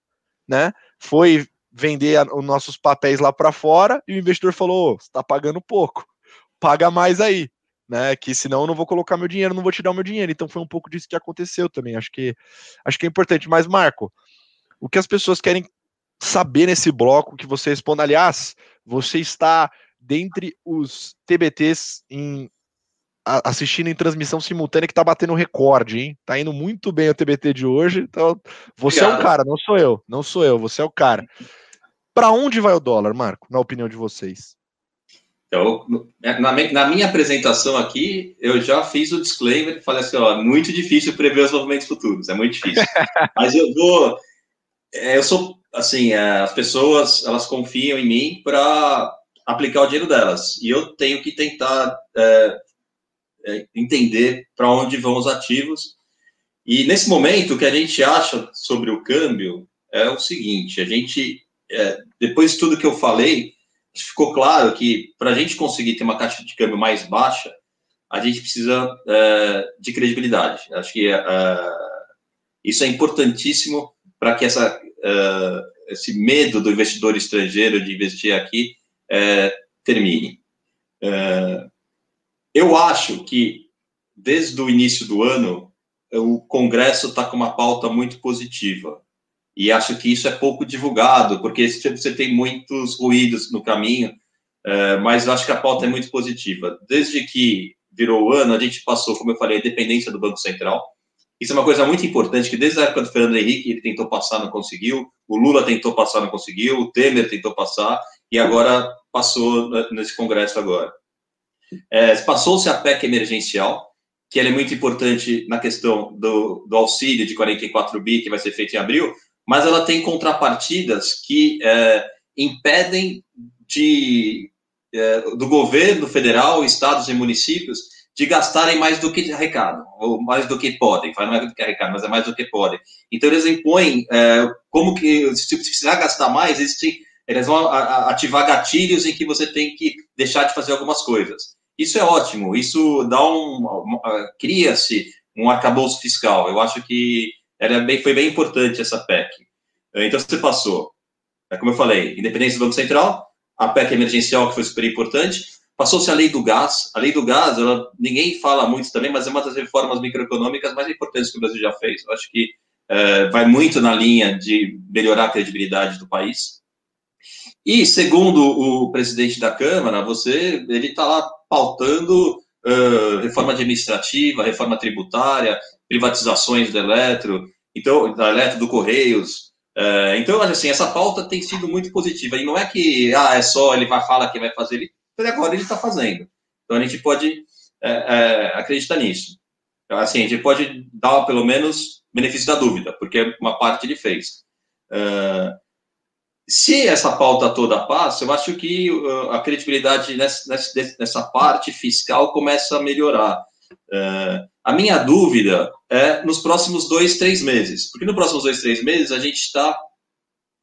[SPEAKER 1] né? Foi vender a, os nossos papéis lá para fora e o investidor falou: oh, está pagando pouco, paga mais aí, né? Que senão eu não vou colocar meu dinheiro, não vou o meu dinheiro. Então foi um pouco disso que aconteceu também. Acho que acho que é importante. Mas Marco, o que as pessoas querem saber nesse bloco que você responda, aliás, você está dentre os TBTs em assistindo em transmissão simultânea que tá batendo recorde, hein? Tá indo muito bem o TBT de hoje. Então, você Obrigado. é o cara, não sou eu. Não sou eu, você é o cara. Para onde vai o dólar, Marco, na opinião de vocês?
[SPEAKER 2] Então, na, na, minha apresentação aqui, eu já fiz o disclaimer e falei assim: ó, muito difícil prever os movimentos futuros, é muito difícil. (laughs) Mas eu vou. É, eu sou, assim, é, as pessoas, elas confiam em mim para aplicar o dinheiro delas. E eu tenho que tentar é, é, entender para onde vão os ativos. E nesse momento, o que a gente acha sobre o câmbio é o seguinte: a gente, é, depois de tudo que eu falei, ficou claro que para a gente conseguir ter uma taxa de câmbio mais baixa, a gente precisa é, de credibilidade. Acho que é, isso é importantíssimo para que essa, é, esse medo do investidor estrangeiro de investir aqui é, termine. É, eu acho que, desde o início do ano, o Congresso está com uma pauta muito positiva. E acho que isso é pouco divulgado, porque você tem muitos ruídos no caminho, é, mas acho que a pauta é muito positiva. Desde que virou o ano, a gente passou, como eu falei, a dependência do Banco Central. Isso é uma coisa muito importante, que desde a época do Fernando Henrique, ele tentou passar, não conseguiu, o Lula tentou passar, não conseguiu, o Temer tentou passar, e agora passou nesse Congresso agora. É, Passou-se a PEC emergencial, que é muito importante na questão do, do, auxílio de 44 bi, que vai ser feito em abril, mas ela tem contrapartidas que é, impedem de, é, do governo federal, estados e municípios de gastarem mais do que arrecadam, ou mais do que podem, não é do que arrecadam, mas é mais do que podem. Então, eles impõem é, como que, se precisar gastar mais, eles vão ativar gatilhos em que você tem que deixar de fazer algumas coisas. Isso é ótimo, isso dá um, cria-se um arcabouço fiscal. Eu acho que era bem, foi bem importante essa PEC. Então, você passou, é como eu falei, independência do Banco Central, a PEC emergencial, que foi super importante, Passou-se a lei do gás. A lei do gás, ela, ninguém fala muito também, mas é uma das reformas microeconômicas mais importantes que o Brasil já fez. Eu acho que é, vai muito na linha de melhorar a credibilidade do país. E, segundo o presidente da Câmara, você ele está lá pautando uh, reforma administrativa, reforma tributária, privatizações da Eletro, então, da Eletro, do Correios. Uh, então, assim, essa pauta tem sido muito positiva. E não é que ah, é só ele vai falar que vai fazer, ele até agora ele está fazendo. Então a gente pode é, é, acreditar nisso. Então, assim, a gente pode dar pelo menos benefício da dúvida, porque uma parte ele fez. Uh, se essa pauta toda passa, eu acho que uh, a credibilidade nessa, nessa, parte fiscal começa a melhorar. Uh, a minha dúvida é nos próximos dois, três meses, porque nos próximos dois, três meses a gente está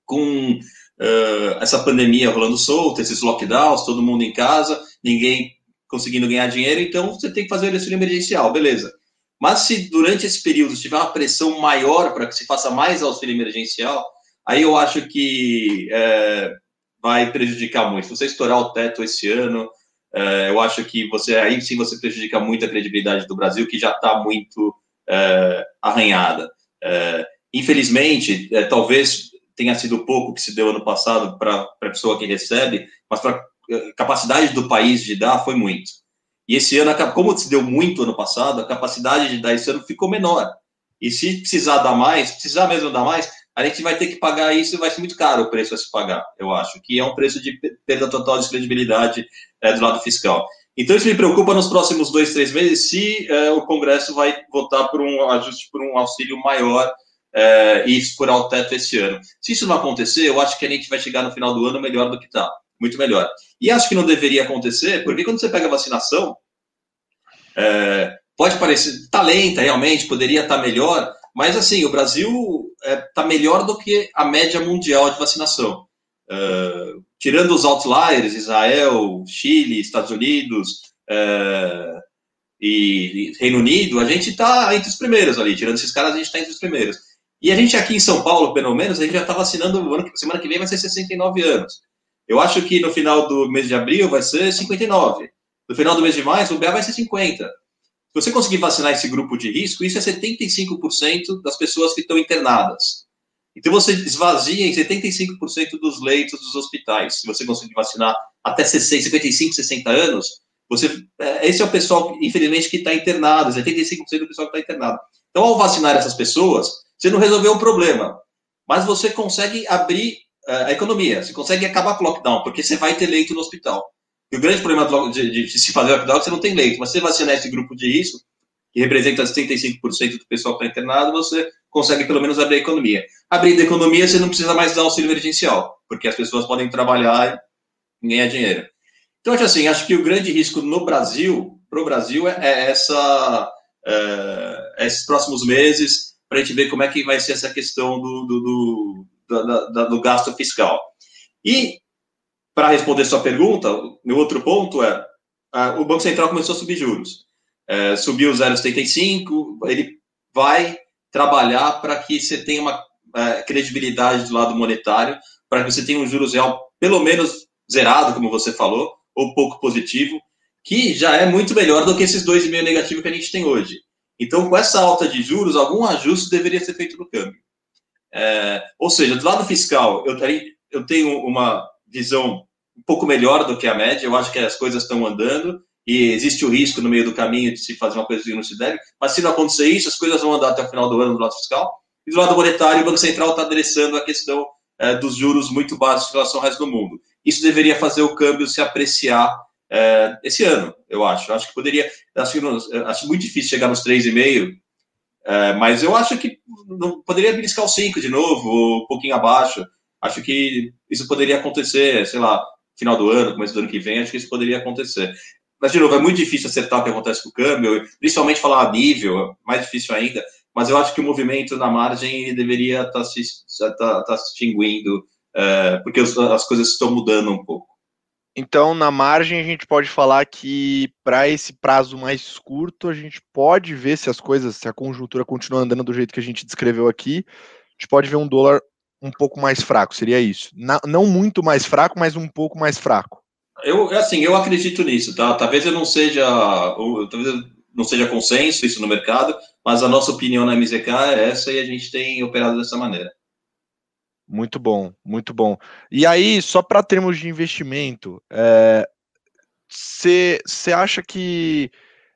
[SPEAKER 2] com uh, essa pandemia rolando solta, esses lockdowns, todo mundo em casa, ninguém conseguindo ganhar dinheiro, então você tem que fazer o auxílio emergencial, beleza. Mas se durante esse período tiver uma pressão maior para que se faça mais auxílio emergencial, aí eu acho que é, vai prejudicar muito. Se você estourar o teto esse ano, é, eu acho que você aí sim você prejudica muito a credibilidade do Brasil, que já está muito é, arranhada. É, infelizmente, é, talvez tenha sido pouco que se deu ano passado para a pessoa que recebe, mas para a eh, capacidade do país de dar foi muito. E esse ano, como se deu muito ano passado, a capacidade de dar esse ano ficou menor. E se precisar dar mais, precisar mesmo dar mais, a gente vai ter que pagar isso e vai ser muito caro o preço a se pagar, eu acho, que é um preço de perda total de credibilidade é, do lado fiscal. Então, isso me preocupa nos próximos dois, três meses, se é, o Congresso vai votar por um ajuste, por um auxílio maior é, e furar o teto esse ano. Se isso não acontecer, eu acho que a gente vai chegar no final do ano melhor do que está, muito melhor. E acho que não deveria acontecer, porque quando você pega a vacinação, é, pode parecer, está lenta realmente, poderia estar tá melhor, mas assim, o Brasil está é, melhor do que a média mundial de vacinação. É, tirando os outliers, Israel, Chile, Estados Unidos é, e Reino Unido, a gente está entre os primeiros ali. Tirando esses caras, a gente está entre os primeiros. E a gente aqui em São Paulo, pelo menos, a gente já está vacinando, semana que vem vai ser 69 anos. Eu acho que no final do mês de abril vai ser 59. No final do mês de maio, o BA vai ser 50. Você conseguir vacinar esse grupo de risco, isso é 75% das pessoas que estão internadas. Então você esvazia em 75% dos leitos dos hospitais. Se você conseguir vacinar até 60, 55, 60 anos, você, é, esse é o pessoal, infelizmente, que está internado, 75% do pessoal que está internado. Então, ao vacinar essas pessoas, você não resolveu o problema, mas você consegue abrir uh, a economia, você consegue acabar com o lockdown, porque você vai ter leito no hospital. E o grande problema de, de, de se fazer lockdown é que você não tem leito, mas se você vacinar esse grupo de risco, que representa 75% do pessoal que está internado, você consegue pelo menos abrir a economia. Abrindo a economia, você não precisa mais dar auxílio emergencial, porque as pessoas podem trabalhar e ganhar dinheiro. Então, assim, acho que o grande risco no Brasil, para o Brasil, é, é essa, é, esses próximos meses, para a gente ver como é que vai ser essa questão do, do, do, do, do gasto fiscal. E, para responder sua pergunta, meu outro ponto é, o Banco Central começou a subir juros. É, subiu 0,75, ele vai trabalhar para que você tenha uma, é, credibilidade do lado monetário para que você tenha um juros real pelo menos zerado, como você falou, ou pouco positivo, que já é muito melhor do que esses 2,5 negativo que a gente tem hoje. Então, com essa alta de juros, algum ajuste deveria ser feito no câmbio. É, ou seja, do lado fiscal, eu, eu tenho uma visão um pouco melhor do que a média, eu acho que as coisas estão andando, e existe o risco no meio do caminho de se fazer uma coisa que não se deve, mas se não acontecer isso, as coisas vão andar até o final do ano do lado fiscal. E do lado monetário, o Banco Central está adressando a questão é, dos juros muito baixos em relação ao resto do mundo. Isso deveria fazer o câmbio se apreciar é, esse ano, eu acho. Acho que poderia. Acho, acho muito difícil chegar nos 3,5, é, mas eu acho que não, poderia beliscar o 5 de novo, ou um pouquinho abaixo. Acho que isso poderia acontecer, sei lá, final do ano, começo do ano que vem, acho que isso poderia acontecer. Mas, de novo, é muito difícil acertar o que acontece com o câmbio, principalmente falar a nível, mais difícil ainda. Mas eu acho que o movimento na margem deveria estar tá se, tá, tá se extinguindo, é, porque as coisas estão mudando um pouco.
[SPEAKER 1] Então, na margem, a gente pode falar que para esse prazo mais curto, a gente pode ver se as coisas, se a conjuntura continua andando do jeito que a gente descreveu aqui, a gente pode ver um dólar um pouco mais fraco, seria isso. não muito mais fraco, mas um pouco mais fraco.
[SPEAKER 2] Eu, assim, eu acredito nisso, tá? Talvez eu não seja, talvez não seja consenso isso no mercado, mas a nossa opinião na MZK é essa e a gente tem operado dessa maneira.
[SPEAKER 1] Muito bom, muito bom. E aí, só para termos de investimento, você é, acha que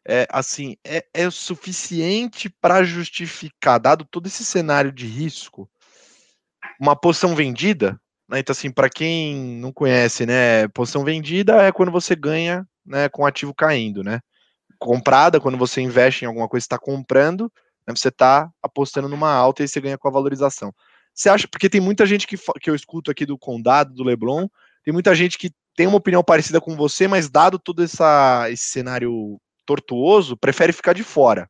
[SPEAKER 1] é, assim é, é suficiente para justificar, dado todo esse cenário de risco, uma posição vendida? Né? Então, assim, para quem não conhece, né, posição vendida é quando você ganha né, com ativo caindo, né? Comprada, quando você investe em alguma coisa, está comprando, né, você está apostando numa alta e você ganha com a valorização. Você acha, porque tem muita gente que, que eu escuto aqui do Condado, do Leblon, tem muita gente que tem uma opinião parecida com você, mas dado todo essa, esse cenário tortuoso, prefere ficar de fora,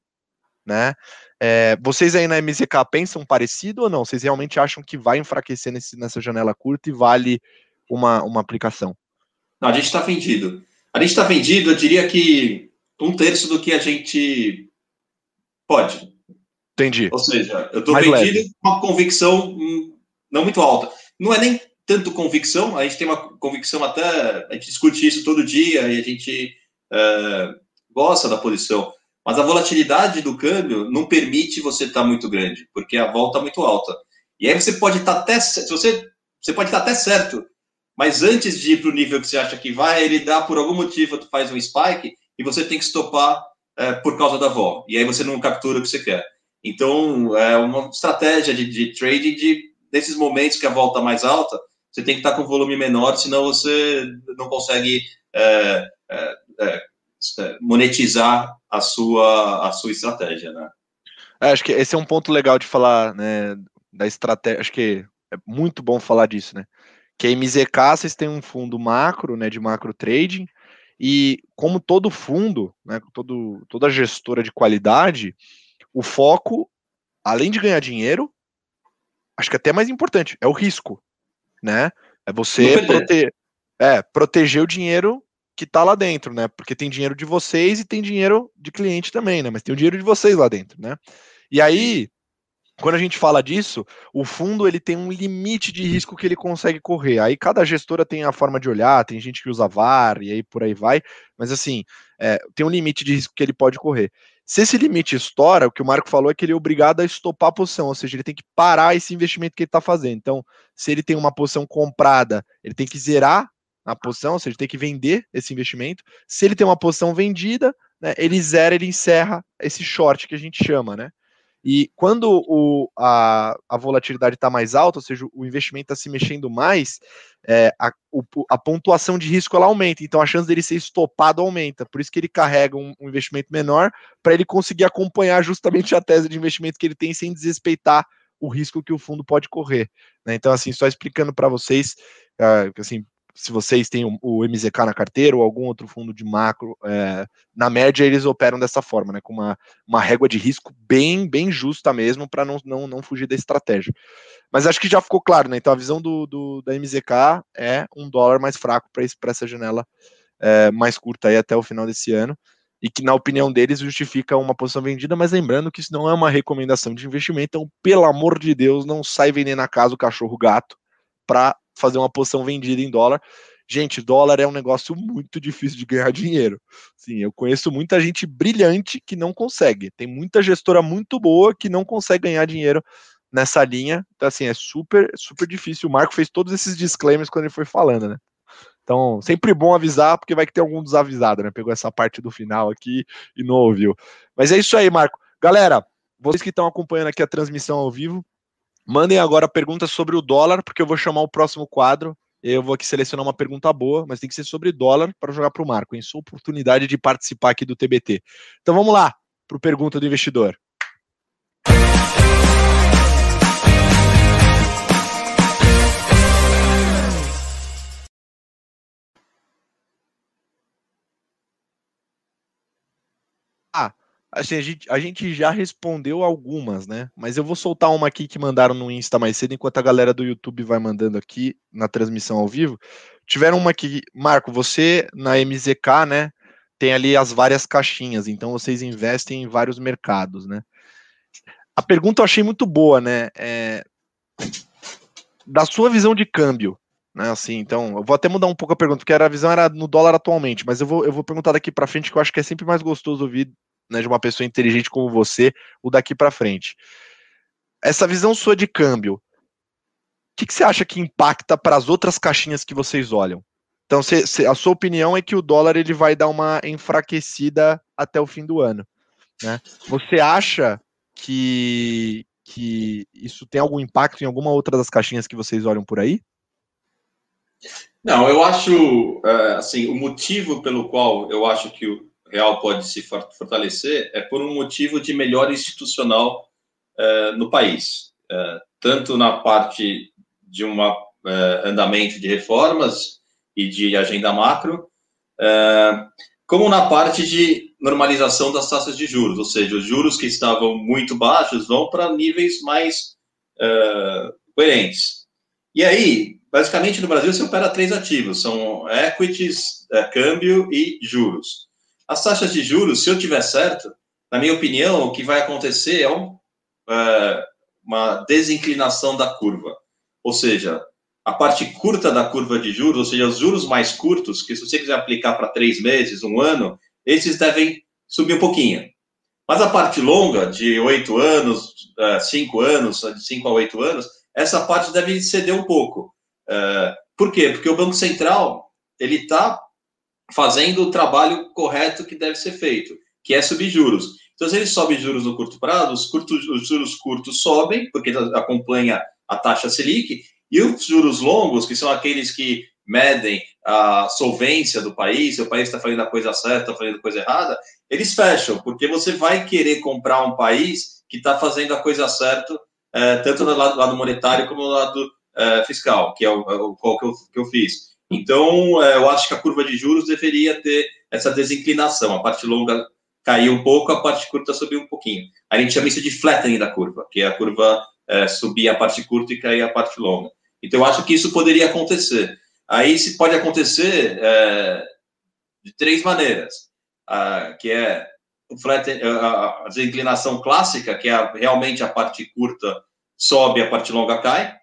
[SPEAKER 1] né? É, vocês aí na MZK pensam parecido ou não? Vocês realmente acham que vai enfraquecer nesse, nessa janela curta e vale uma, uma aplicação?
[SPEAKER 2] Não, a gente está vendido. A gente está vendido, eu diria que um terço do que a gente pode.
[SPEAKER 1] Entendi.
[SPEAKER 2] Ou seja, eu estou vendido leve. com uma convicção hum, não muito alta. Não é nem tanto convicção, a gente tem uma convicção até, a gente discute isso todo dia e a gente uh, gosta da posição. Mas a volatilidade do câmbio não permite você estar tá muito grande, porque a volta é muito alta. E aí você pode estar tá até se você você pode estar tá até certo, mas antes de ir para o nível que você acha que vai, ele dá por algum motivo, tu faz um spike e você tem que estopar é, por causa da vol. E aí você não captura o que você quer. Então, é uma estratégia de, de trading de nesses momentos que a volta mais alta, você tem que estar com volume menor, senão você não consegue é, é é, monetizar a sua, a sua estratégia, né?
[SPEAKER 1] É, acho que esse é um ponto legal de falar, né, da estratégia, acho que é muito bom falar disso, né, que a MZK, vocês têm um fundo macro, né, de macro trading, e como todo fundo, né, todo, toda gestora de qualidade, o foco, além de ganhar dinheiro, acho que até mais importante, é o risco, né, é você prote é, proteger o dinheiro que tá lá dentro, né? Porque tem dinheiro de vocês e tem dinheiro de cliente também, né? Mas tem o dinheiro de vocês lá dentro, né? E aí, quando a gente fala disso, o fundo ele tem um limite de risco que ele consegue correr. Aí cada gestora tem a forma de olhar, tem gente que usa VAR e aí por aí vai, mas assim, é, tem um limite de risco que ele pode correr. Se esse limite estoura, o que o Marco falou é que ele é obrigado a estopar a posição, ou seja, ele tem que parar esse investimento que ele está fazendo. Então, se ele tem uma posição comprada, ele tem que zerar a posição, ou seja, tem que vender esse investimento. Se ele tem uma posição vendida, né, ele zera, ele encerra esse short que a gente chama, né? E quando o, a, a volatilidade está mais alta, ou seja, o investimento está se mexendo mais, é, a, o, a, pontuação de risco ela aumenta, então a chance dele ser estopado aumenta. Por isso que ele carrega um, um investimento menor para ele conseguir acompanhar justamente a tese de investimento que ele tem sem desrespeitar o risco que o fundo pode correr. Né? Então, assim, só explicando para vocês, uh, assim, se vocês têm o, MZK na carteira ou algum outro fundo de macro, é, na média eles operam dessa forma, né, com uma, uma régua de risco bem, bem justa mesmo, para não, não, não fugir da estratégia. Mas acho que já ficou claro, né? Então a visão do, do da MZK é um dólar mais fraco para essa janela é, mais curta aí até o final desse ano. e que, na opinião deles, justifica uma posição vendida, mas lembrando que isso não é uma recomendação de investimento, então, pelo amor de Deus, não sai vendendo na casa o cachorro gato para fazer uma posição vendida em dólar. Gente, dólar é um negócio muito difícil de ganhar (laughs) dinheiro. Sim, eu conheço muita gente brilhante que não consegue. Tem muita gestora muito boa que não consegue ganhar dinheiro nessa linha. Então, assim, é super, super difícil. O Marco fez todos esses disclaimers quando ele foi falando, né? Então, sempre bom avisar, porque vai ter algum desavisado, né? Pegou essa parte do final aqui e não ouviu. Mas é isso aí, Marco. Galera, vocês que estão acompanhando aqui a transmissão ao vivo, mandem agora perguntas sobre o dólar, porque eu vou chamar o próximo quadro. Eu vou aqui selecionar uma pergunta boa, mas tem que ser sobre dólar para jogar para o Marco, em sua oportunidade de participar aqui do TBT. Então vamos lá para o pergunta do investidor. Assim, a gente, a gente já respondeu algumas, né? Mas eu vou soltar uma aqui que mandaram no Insta mais cedo, enquanto a galera do YouTube vai mandando aqui na transmissão ao vivo. Tiveram uma aqui, Marco, você na MZK, né? Tem ali as várias caixinhas, então vocês investem em vários mercados, né? A pergunta eu achei muito boa, né? É, da sua visão de câmbio, né? Assim, então, eu vou até mudar um pouco a pergunta, porque a visão era no dólar atualmente, mas eu vou, eu vou perguntar daqui para frente, que eu acho que é sempre mais gostoso ouvir né, de uma pessoa inteligente como você, o daqui para frente. Essa visão sua de câmbio, o que, que você acha que impacta para as outras caixinhas que vocês olham? Então, cê, cê, a sua opinião é que o dólar ele vai dar uma enfraquecida até o fim do ano. Né? Você acha que, que isso tem algum impacto em alguma outra das caixinhas que vocês olham por aí?
[SPEAKER 2] Não, eu acho, é, assim, o motivo pelo qual eu acho que real pode se fortalecer é por um motivo de melhor institucional é, no país, é, tanto na parte de um andamento de reformas e de agenda macro, como na parte de normalização das taxas de juros, ou seja, os juros que estavam muito baixos vão para níveis mais coerentes. E aí, basicamente no Brasil você opera três ativos, são equities, câmbio e juros. As taxas de juros, se eu tiver certo, na minha opinião, o que vai acontecer é um, é, uma desinclinação da curva. Ou seja, a parte curta da curva de juros, ou seja, os juros mais curtos, que se você quiser aplicar para três meses, um ano, esses devem subir um pouquinho. Mas a parte longa, de oito anos, é, cinco anos, de cinco a oito anos, essa parte deve ceder um pouco. Uh, por quê? Porque o Banco Central ele está fazendo o trabalho correto que deve ser feito, que é subir juros. Então, se ele sobe juros no curto prazo, os, curtos, os juros curtos sobem, porque acompanha a taxa Selic, e os juros longos, que são aqueles que medem a solvência do país, se o país está fazendo a coisa certa, está fazendo a coisa errada, eles fecham, porque você vai querer comprar um país que está fazendo a coisa certa é, tanto no lado, lado, monetário como no lado é, fiscal, que é o, o qual que eu, que eu fiz. Então, é, eu acho que a curva de juros deveria ter essa desinclinação. A parte longa caiu um pouco, a parte curta subiu um pouquinho. A gente chama isso de flattening da curva, que é a curva é, subir a parte curta e cair a parte longa. Então, eu acho que isso poderia acontecer. Aí, se pode acontecer é, de três maneiras, que é a desinclinação clássica, que é realmente a parte curta sobe, a parte longa cai.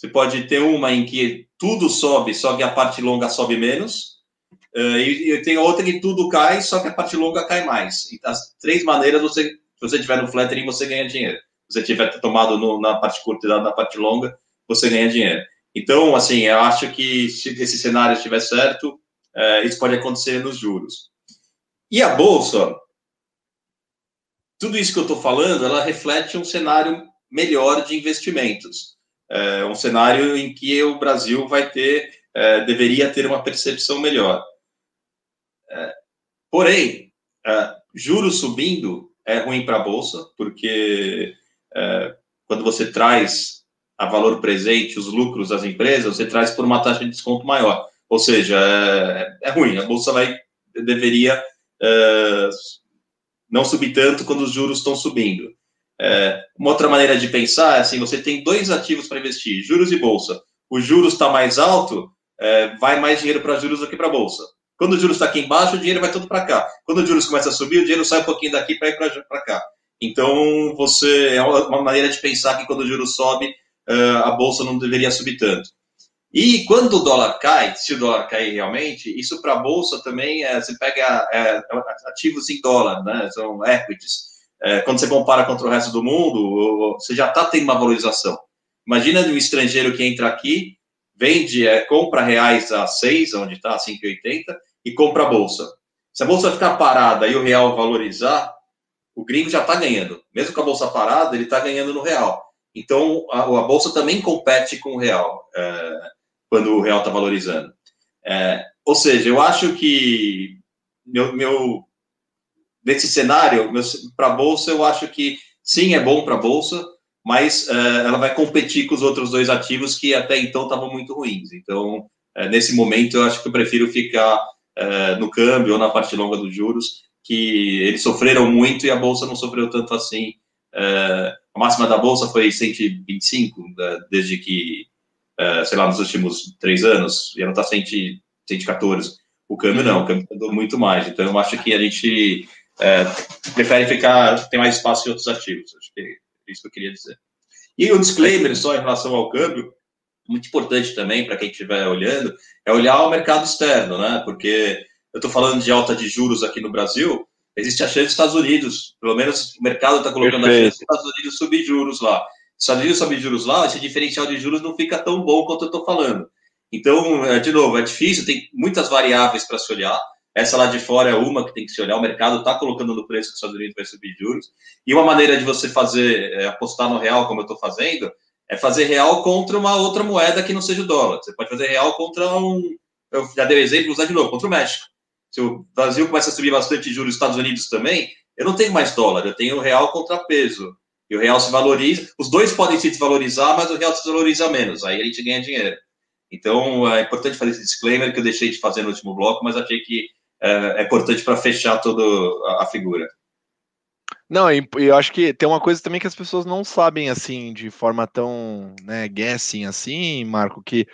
[SPEAKER 2] Você pode ter uma em que tudo sobe, só que a parte longa sobe menos. Uh, e, e, tem outra que tudo cai, só que a parte longa cai mais. Então, as três maneiras, você, se você tiver no flattering, você ganha dinheiro. Se você tiver tomado no, na parte curta e na parte longa, você ganha dinheiro. Então, assim, eu acho que se esse cenário estiver certo, uh, isso pode acontecer nos juros. E a bolsa, tudo isso que eu estou falando, ela reflete um cenário melhor de investimentos. É um cenário em que o Brasil vai ter, é, deveria ter uma percepção melhor. É, porém, é, juros subindo é ruim para a Bolsa, porque é, quando você traz a valor presente os lucros das empresas, você traz por uma taxa de desconto maior. Ou seja, é, é ruim. A Bolsa vai, deveria não subir tanto quando os juros estão subindo. É, uma outra maneira de pensar é assim: você tem dois ativos para investir, juros e bolsa. O juros está mais alto, é, vai mais dinheiro para juros do que para bolsa, Quando o juros está aqui embaixo, o dinheiro vai todo para cá. Quando o juros começa a subir, o dinheiro sai um pouquinho daqui para ir para cá. Então, você é uma maneira de pensar que quando o juros sobe, a bolsa não deveria subir tanto. E quando o dólar cai, se o dólar cair realmente, isso para a bolsa também é, você pega é, ativos em dólar, né? São equities. É, quando você compara contra o resto do mundo, você já está tendo uma valorização. Imagina um estrangeiro que entra aqui, vende, é, compra reais a 6, onde está, 5,80, e compra a bolsa. Se a bolsa ficar parada e o real valorizar, o gringo já está ganhando. Mesmo com a bolsa parada, ele está ganhando no real. Então, a, a, bolsa também compete com o real. É, quando o real está valorizando. É, ou seja, eu acho que meu, meu nesse cenário, para a bolsa, eu acho que sim, é bom para a bolsa, mas é, ela vai competir com os outros dois ativos que até então estavam muito ruins. Então, é, nesse momento, eu acho que eu prefiro ficar é, no câmbio ou na parte longa dos juros, que eles sofreram muito e a bolsa não sofreu tanto assim. A máxima da bolsa foi 125, né, desde que uh, sei lá, nos últimos três anos, e ela está 114. O câmbio não, o câmbio andou muito mais. Então, eu acho que a gente uh, prefere ficar, ter mais espaço em outros ativos. Acho que é isso que eu queria dizer. E o disclaimer só em relação ao câmbio, muito importante também para quem estiver olhando, é olhar o mercado externo, né? Porque eu estou falando de alta de juros aqui no Brasil, existe a chance dos Estados Unidos, pelo menos o mercado está colocando Perfeito. a chance dos Estados Unidos subir juros lá. Só diz sobre juros lá, esse diferencial de juros não fica tão bom quanto eu estou falando. Então, é, de novo, é difícil, tem muitas variáveis para se olhar. Essa lá de fora é uma que tem que se olhar. O mercado está colocando no preço que os Estados Unidos vai subir juros. E uma maneira de você fazer, é, apostar no real, como eu estou fazendo, é fazer real contra uma outra moeda que não seja o dólar. Você pode fazer real contra um. Eu já dei exemplo, vou usar de novo, contra o México. Se o Brasil começa a subir bastante juros, os Estados Unidos também, eu não tenho mais dólar, eu tenho real contra peso e o real se valoriza. Os dois podem se desvalorizar, mas o real se valoriza menos, aí a gente ganha dinheiro. Então, é importante fazer esse disclaimer que eu deixei de fazer no último bloco, mas achei que é, é importante para fechar toda a, figura.
[SPEAKER 1] Não, eu acho que tem uma coisa também que as pessoas não sabem assim, de forma tão, né, guessing assim, Marco, que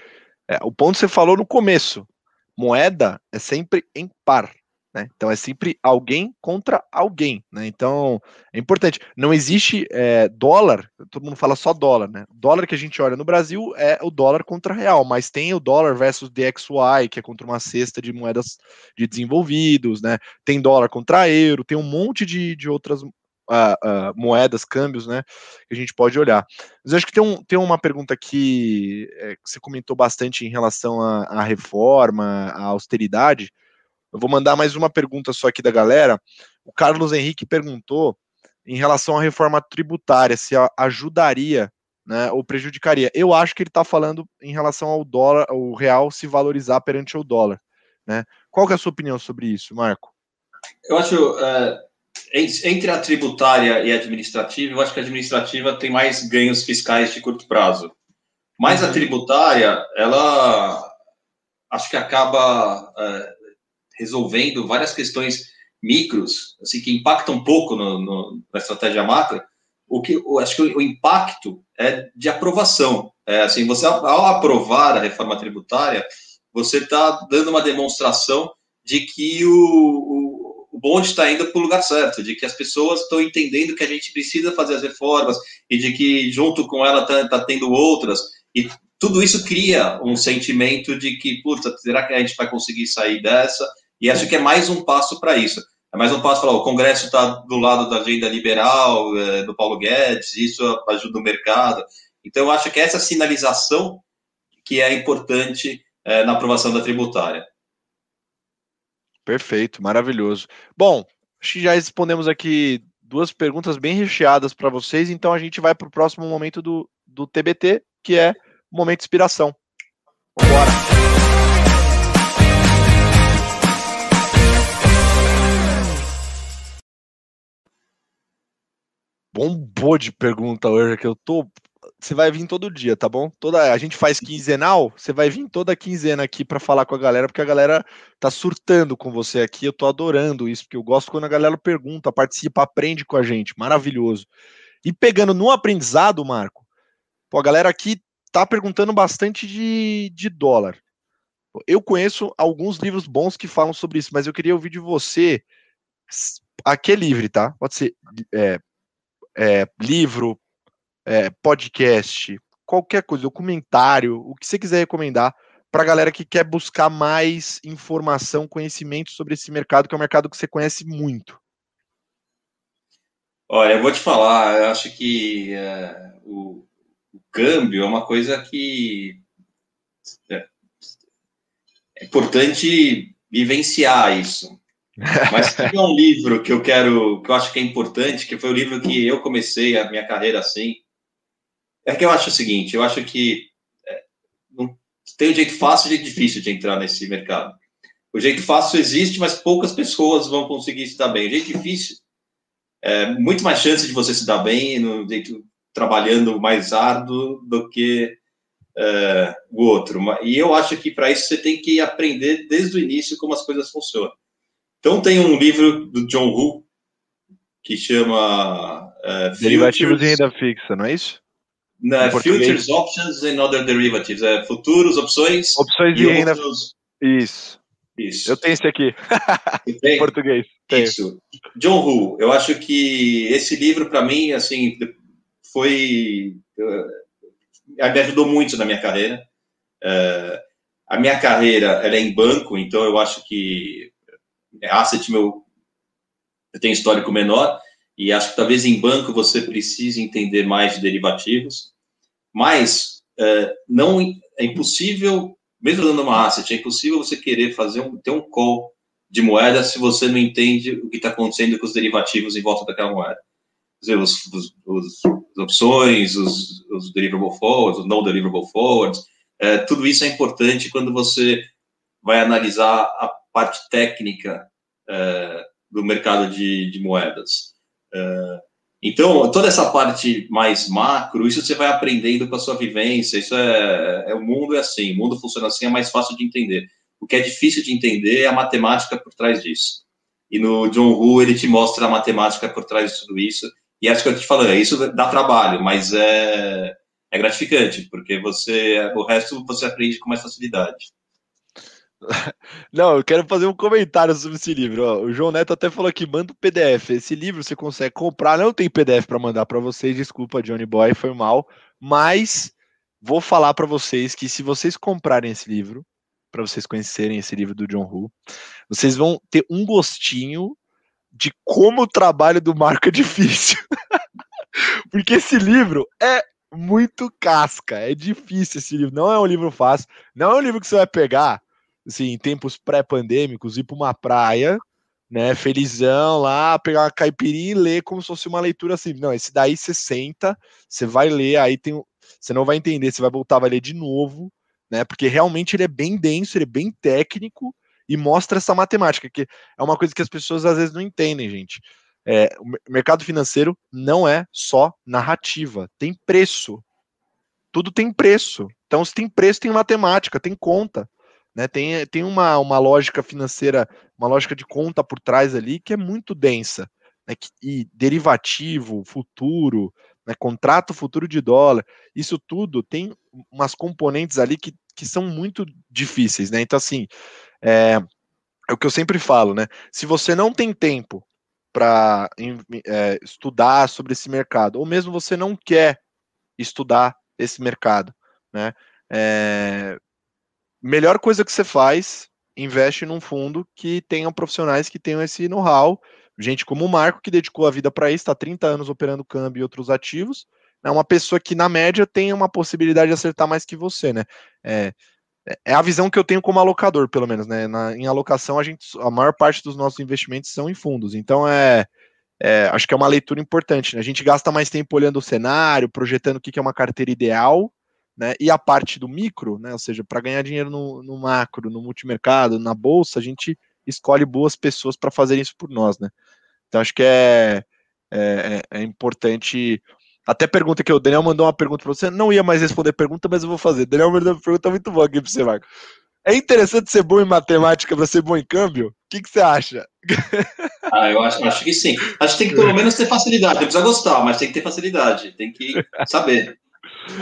[SPEAKER 1] é, o ponto que você falou no começo, moeda é sempre em par. Né? Então é sempre alguém contra alguém. Né? Então é importante. Não existe é, dólar, todo mundo fala só dólar, né? O dólar que a gente olha no Brasil é o dólar contra real, mas tem o dólar versus DXY, que é contra uma cesta de moedas de desenvolvidos, né? Tem dólar contra euro, tem um monte de, de outras uh, uh, moedas, câmbios, né? Que a gente pode olhar. Mas acho que tem, um, tem uma pergunta aqui é, que você comentou bastante em relação à reforma, à austeridade. Eu vou mandar mais uma pergunta só aqui da galera. O Carlos Henrique perguntou em relação à reforma tributária, se ajudaria né, ou prejudicaria. Eu acho que ele está falando em relação ao dólar, o real se valorizar perante o dólar. Né? Qual é a sua opinião sobre isso, Marco?
[SPEAKER 2] Eu acho, uh, entre a tributária e a administrativa, eu acho que a administrativa tem mais ganhos fiscais de curto prazo. Mas uhum. a tributária, ela acho que acaba uh, resolvendo várias questões micros, assim, que impactam um pouco no, no, na estratégia macro, o que eu acho que o, impacto é de aprovação. É, assim, você ao aprovar a reforma tributária, você está dando uma demonstração de que o, o, o bonde está indo para o lugar certo, de que as pessoas estão entendendo que a gente precisa fazer as reformas e de que junto com ela está tá tendo outras. E tudo isso cria um sentimento de que, puta, será que a gente vai conseguir sair dessa? E acho que é mais um passo para isso. É mais um passo para o Congresso está do lado da agenda liberal, é, do Paulo Guedes, isso ajuda o mercado. Então, eu acho que essa sinalização que é importante é, na aprovação da tributária.
[SPEAKER 1] Perfeito, maravilhoso. Bom, acho que já respondemos aqui duas perguntas bem recheadas para vocês, então a gente vai para o próximo momento do, do TBT, que é o momento de inspiração. Bora! Bombou de pergunta hoje que eu tô. Você vai vir todo dia, tá bom? Toda a gente faz quinzenal, você vai vir toda quinzena aqui para falar com a galera, porque a galera tá surtando com você aqui. Eu tô adorando isso, porque eu gosto quando a galera pergunta, participa, aprende com a gente. Maravilhoso. E pegando no aprendizado, Marco, pô, a galera aqui tá perguntando bastante de, de dólar. Eu conheço alguns livros bons que falam sobre isso, mas eu queria ouvir de você aquele livro, tá? Pode ser é, é, livro, é, podcast, qualquer coisa, documentário, o que você quiser recomendar para a galera que quer buscar mais informação, conhecimento sobre esse mercado, que é um mercado que você conhece muito.
[SPEAKER 2] Olha, eu vou te falar, eu acho que é, o, o, câmbio é uma coisa que é, é importante vivenciar isso. Mas tem um livro que eu quero, que eu acho que é importante, que foi o livro que eu comecei a minha carreira assim. É que eu acho o seguinte, eu acho que é, não, tem um jeito fácil e um jeito difícil de entrar nesse mercado. O jeito fácil existe, mas poucas pessoas vão conseguir se dar bem. O jeito difícil é muito mais chance de você se dar bem no jeito trabalhando mais árduo do que é, o outro. E eu acho que para isso você tem que aprender desde o início como as coisas funcionam. Então tem um livro do John Hu que chama
[SPEAKER 1] uh, Derivativos de renda fixa, não é isso?
[SPEAKER 2] Não, é Futures, Options and Other Derivatives. É futuros, opções.
[SPEAKER 1] Opções de renda. Outros... Isso. Isso. Eu tenho esse aqui. (laughs) em português.
[SPEAKER 2] Tenho. Isso. John Hu, eu acho que esse livro, para mim, assim, foi. Uh, me ajudou muito na minha carreira. Uh, a minha carreira ela é em banco, então eu acho que é asset meu eu tenho histórico menor e acho que talvez em banco você precise entender mais de derivativos, mas é, não é impossível, mesmo dando uma asset, é impossível você querer fazer um, ter um call de moeda se você não entende o que está acontecendo com os derivativos em volta daquela moeda. Dizer, os, os, os, as opções, os, os deliverable forwards, os non deliverable forwards, é, tudo isso é importante quando você vai analisar a parte técnica é, do mercado de, de moedas. É, então, toda essa parte mais macro, isso você vai aprendendo com a sua vivência. Isso é, é o mundo é assim, o mundo funciona assim, é mais fácil de entender. O que é difícil de entender é a matemática por trás disso. E no John Hu ele te mostra a matemática por trás de tudo isso. E acho que eu te falando, isso dá trabalho, mas é, é gratificante, porque você o resto você aprende com mais facilidade. (laughs)
[SPEAKER 1] Não, eu quero fazer um comentário sobre esse livro. O João Neto até falou que manda o PDF. Esse livro você consegue comprar. Não tem PDF para mandar para vocês. Desculpa, Johnny Boy, foi mal. Mas vou falar para vocês que se vocês comprarem esse livro, para vocês conhecerem esse livro do John Hu, vocês vão ter um gostinho de como o trabalho do Marco é difícil. (laughs) Porque esse livro é muito casca, é difícil esse livro. Não é um livro fácil, não é um livro que você vai pegar assim, em tempos pré-pandêmicos, ir para uma praia, né, felizão lá, pegar uma caipirinha e ler como se fosse uma leitura assim. Não, esse daí você senta, você vai ler, aí tem, você não vai entender, você vai voltar, vai ler de novo, né, porque realmente ele é bem denso, ele é bem técnico e mostra essa matemática, que é uma coisa que as pessoas às vezes não entendem, gente. É, o mercado financeiro não é só narrativa, tem preço. Tudo tem preço. Então, se tem preço, tem matemática, tem conta. Né? Tem, tem uma, uma lógica financeira, uma lógica de conta por trás ali que é muito densa. Né? E derivativo, futuro, né? contrato futuro de dólar, isso tudo tem umas componentes ali que, que são muito difíceis. Né? Então, assim, é, é o que eu sempre falo, né? Se você não tem tempo para é, estudar sobre esse mercado, ou mesmo você não quer estudar esse mercado, né? É, melhor coisa que você faz, investe num fundo que tenham profissionais que tenham esse know-how, gente como o Marco, que dedicou a vida para isso, está 30 anos operando câmbio e outros ativos, é uma pessoa que, na média, tem uma possibilidade de acertar mais que você, né? É, é a visão que eu tenho como alocador, pelo menos, né? Na, em alocação, a, gente, a maior parte dos nossos investimentos são em fundos, então é, é acho que é uma leitura importante, né? A gente gasta mais tempo olhando o cenário, projetando o que é uma carteira ideal, né? E a parte do micro, né? ou seja, para ganhar dinheiro no, no, macro, no multimercado, na bolsa, a gente escolhe boas pessoas para fazer isso por nós. Né? Então acho que é, é, é, é importante. Até pergunta que o Daniel mandou uma pergunta para você, não ia mais responder pergunta, mas eu vou fazer. Daniel mandou uma pergunta muito boa aqui para você, Marco. É interessante ser bom em matemática para ser bom em câmbio? O que, que você acha? (laughs)
[SPEAKER 2] Ah, eu acho, acho que sim. Acho que tem que pelo menos ter facilidade. Não precisa gostar, mas tem que ter facilidade. Tem que saber.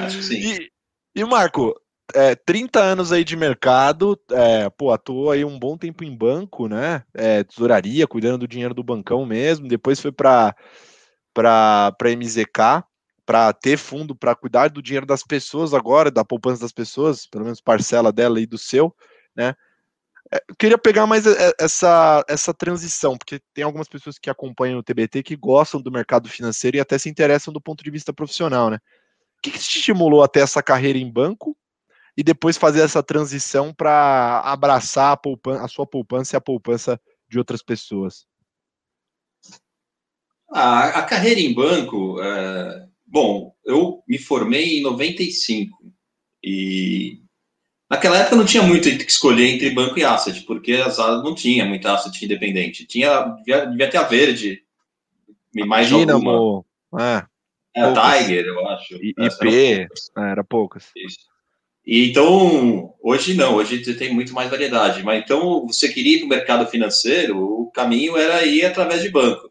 [SPEAKER 2] Acho que sim.
[SPEAKER 1] E, e Marco, é, 30 anos aí de mercado, é, pô, atuou aí um bom tempo em banco, né? É, tesouraria, cuidando do dinheiro do bancão mesmo. Depois foi para para MZK, para ter fundo para cuidar do dinheiro das pessoas agora, da poupança das pessoas, pelo menos parcela dela e do seu, né? É, eu queria pegar mais essa, essa transição, porque tem algumas pessoas que acompanham o TBT que gostam do mercado financeiro e até se interessam do ponto de vista profissional, né? O que, que te estimulou até essa carreira em banco e depois fazer essa transição para abraçar a, poupança, a sua poupança e a poupança de outras pessoas?
[SPEAKER 2] A, a carreira em banco, é, bom, eu me formei em 95 e naquela época não tinha muito que escolher entre banco e asset, porque as não tinha muita asset independente. Tinha, devia, devia ter a Verde, mais
[SPEAKER 1] Dynamo, alguma.
[SPEAKER 2] É, é Tiger, eu acho.
[SPEAKER 1] IP, era poucas. É, era poucas.
[SPEAKER 2] Isso. E, então, hoje não, hoje você tem muito mais variedade. Mas então, você queria ir para o mercado financeiro, o caminho era ir através de banco.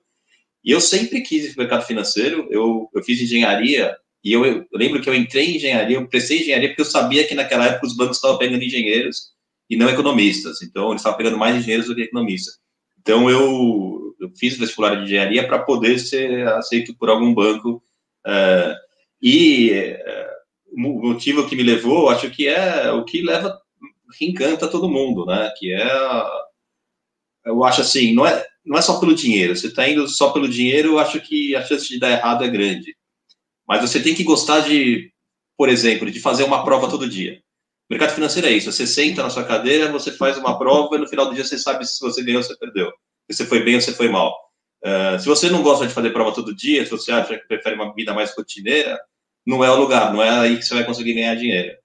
[SPEAKER 2] E eu sempre quis ir para o mercado financeiro, eu, eu fiz engenharia, e eu, eu, lembro que eu entrei em engenharia, eu prestei engenharia porque eu sabia que naquela época os bancos estavam pegando engenheiros e não economistas. Então, eles estavam pegando mais engenheiros do que economistas. Então, eu, eu fiz vestibular de engenharia para poder ser aceito por algum banco. Uh, e uh, o motivo que me levou, acho que é o que leva, que encanta todo mundo, né? Que é, eu acho assim, não é, não é só pelo dinheiro. Você está indo só pelo dinheiro, eu acho que a chance de dar errado é grande. Mas você tem que gostar de, por exemplo, de fazer uma prova todo dia. Mercado financeiro é isso. Você senta na sua cadeira, você faz uma prova e no final do dia você sabe se você ganhou ou se perdeu. Se você foi bem ou se foi mal. Uh, se você não gosta de fazer prova todo dia, se você acha que prefere uma vida mais rotineira, não é o lugar, não é aí que você vai conseguir ganhar dinheiro.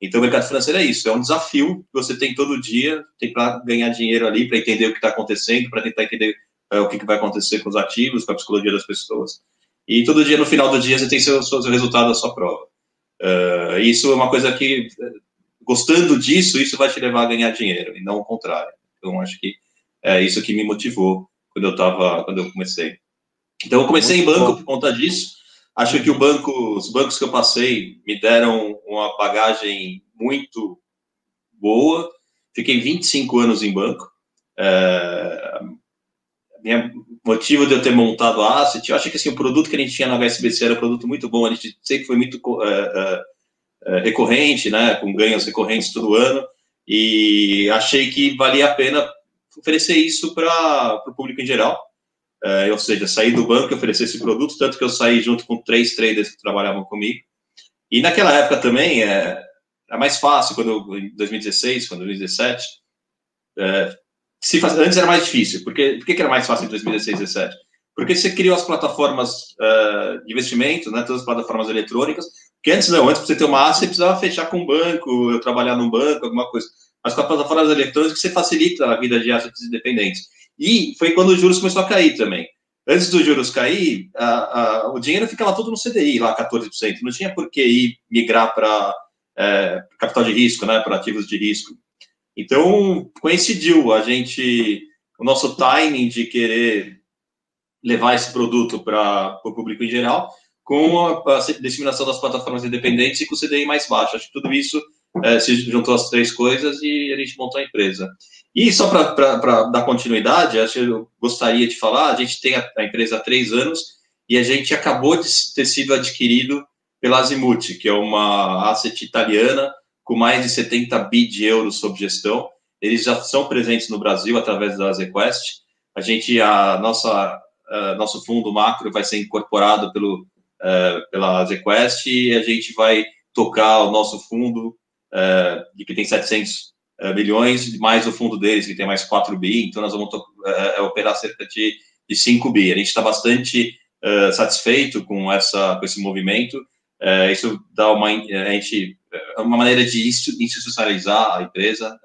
[SPEAKER 2] Então, o mercado financeiro é isso, é um desafio que você tem todo dia, tem para ganhar dinheiro ali, para entender o que está acontecendo, para tentar entender é, o que, que, vai acontecer com os ativos, com a psicologia das pessoas. E todo dia, no final do dia, você tem seu, seu resultado da sua prova. Uh, isso é uma coisa que, gostando disso, isso vai te levar a ganhar dinheiro, e não o contrário. Então, acho que é isso que me motivou quando eu tava, quando eu comecei. Então, eu comecei Muito em banco bom. por conta disso, Acho que o banco, os bancos que eu passei me deram uma bagagem muito boa. Fiquei 25 anos em banco. É, minha motivo de eu ter montado a Asset, eu acho que assim, o produto que a gente tinha na HSBC era um produto muito bom. A gente sempre foi muito é, é, é, recorrente, né, com ganhos recorrentes todo ano. E achei que valia a pena oferecer isso para o público em geral. Uh, ou seja, sair do banco e oferecer esse produto, tanto que eu saí junto com três traders que trabalhavam comigo. E naquela época também é, é mais fácil, quando em 2016, quando 2017, é, se faz, antes era mais difícil. Por, que, por que era mais fácil em 2016 2017? Porque você criou as plataformas uh, de investimento, né, todas as plataformas eletrônicas, que antes não, antes para você ter uma ação, você precisava fechar com um banco, eu trabalhar num banco, alguma coisa. Mas com as plataformas eletrônicas, você facilita a vida de assets independentes. E foi quando os juros começou a cair também. Antes dos juros cair, a, a, o dinheiro ficava todo no CDI, lá 14%. Não tinha por que ir migrar para é, capital de risco, né, para ativos de risco. Então, coincidiu a gente, o nosso timing de querer levar esse produto para o público em geral, com a, a, disseminação das plataformas independentes e com o CDI mais baixo. Acho que tudo isso é, se juntou as três coisas e a gente montou a empresa. E só para dar continuidade, acho que eu gostaria de falar, a gente tem a, a, empresa há três anos e a gente acabou de ter sido adquirido pela Azimuth, que é uma asset italiana com mais de 70 bi de euros sob gestão. Eles já são presentes no Brasil através da ZQuest. A gente, a nossa, nosso fundo macro vai ser incorporado pelo, uh, pela ZQuest e a gente vai tocar o nosso fundo, uh, de que tem 700 uh, bilhões, mais o fundo deles, que tem mais 4 bi, então nós vamos uh, operar cerca de, de 5 bi. A gente está bastante satisfeito com, essa, com esse movimento, isso dá uma, a gente, uma maneira de institucionalizar a empresa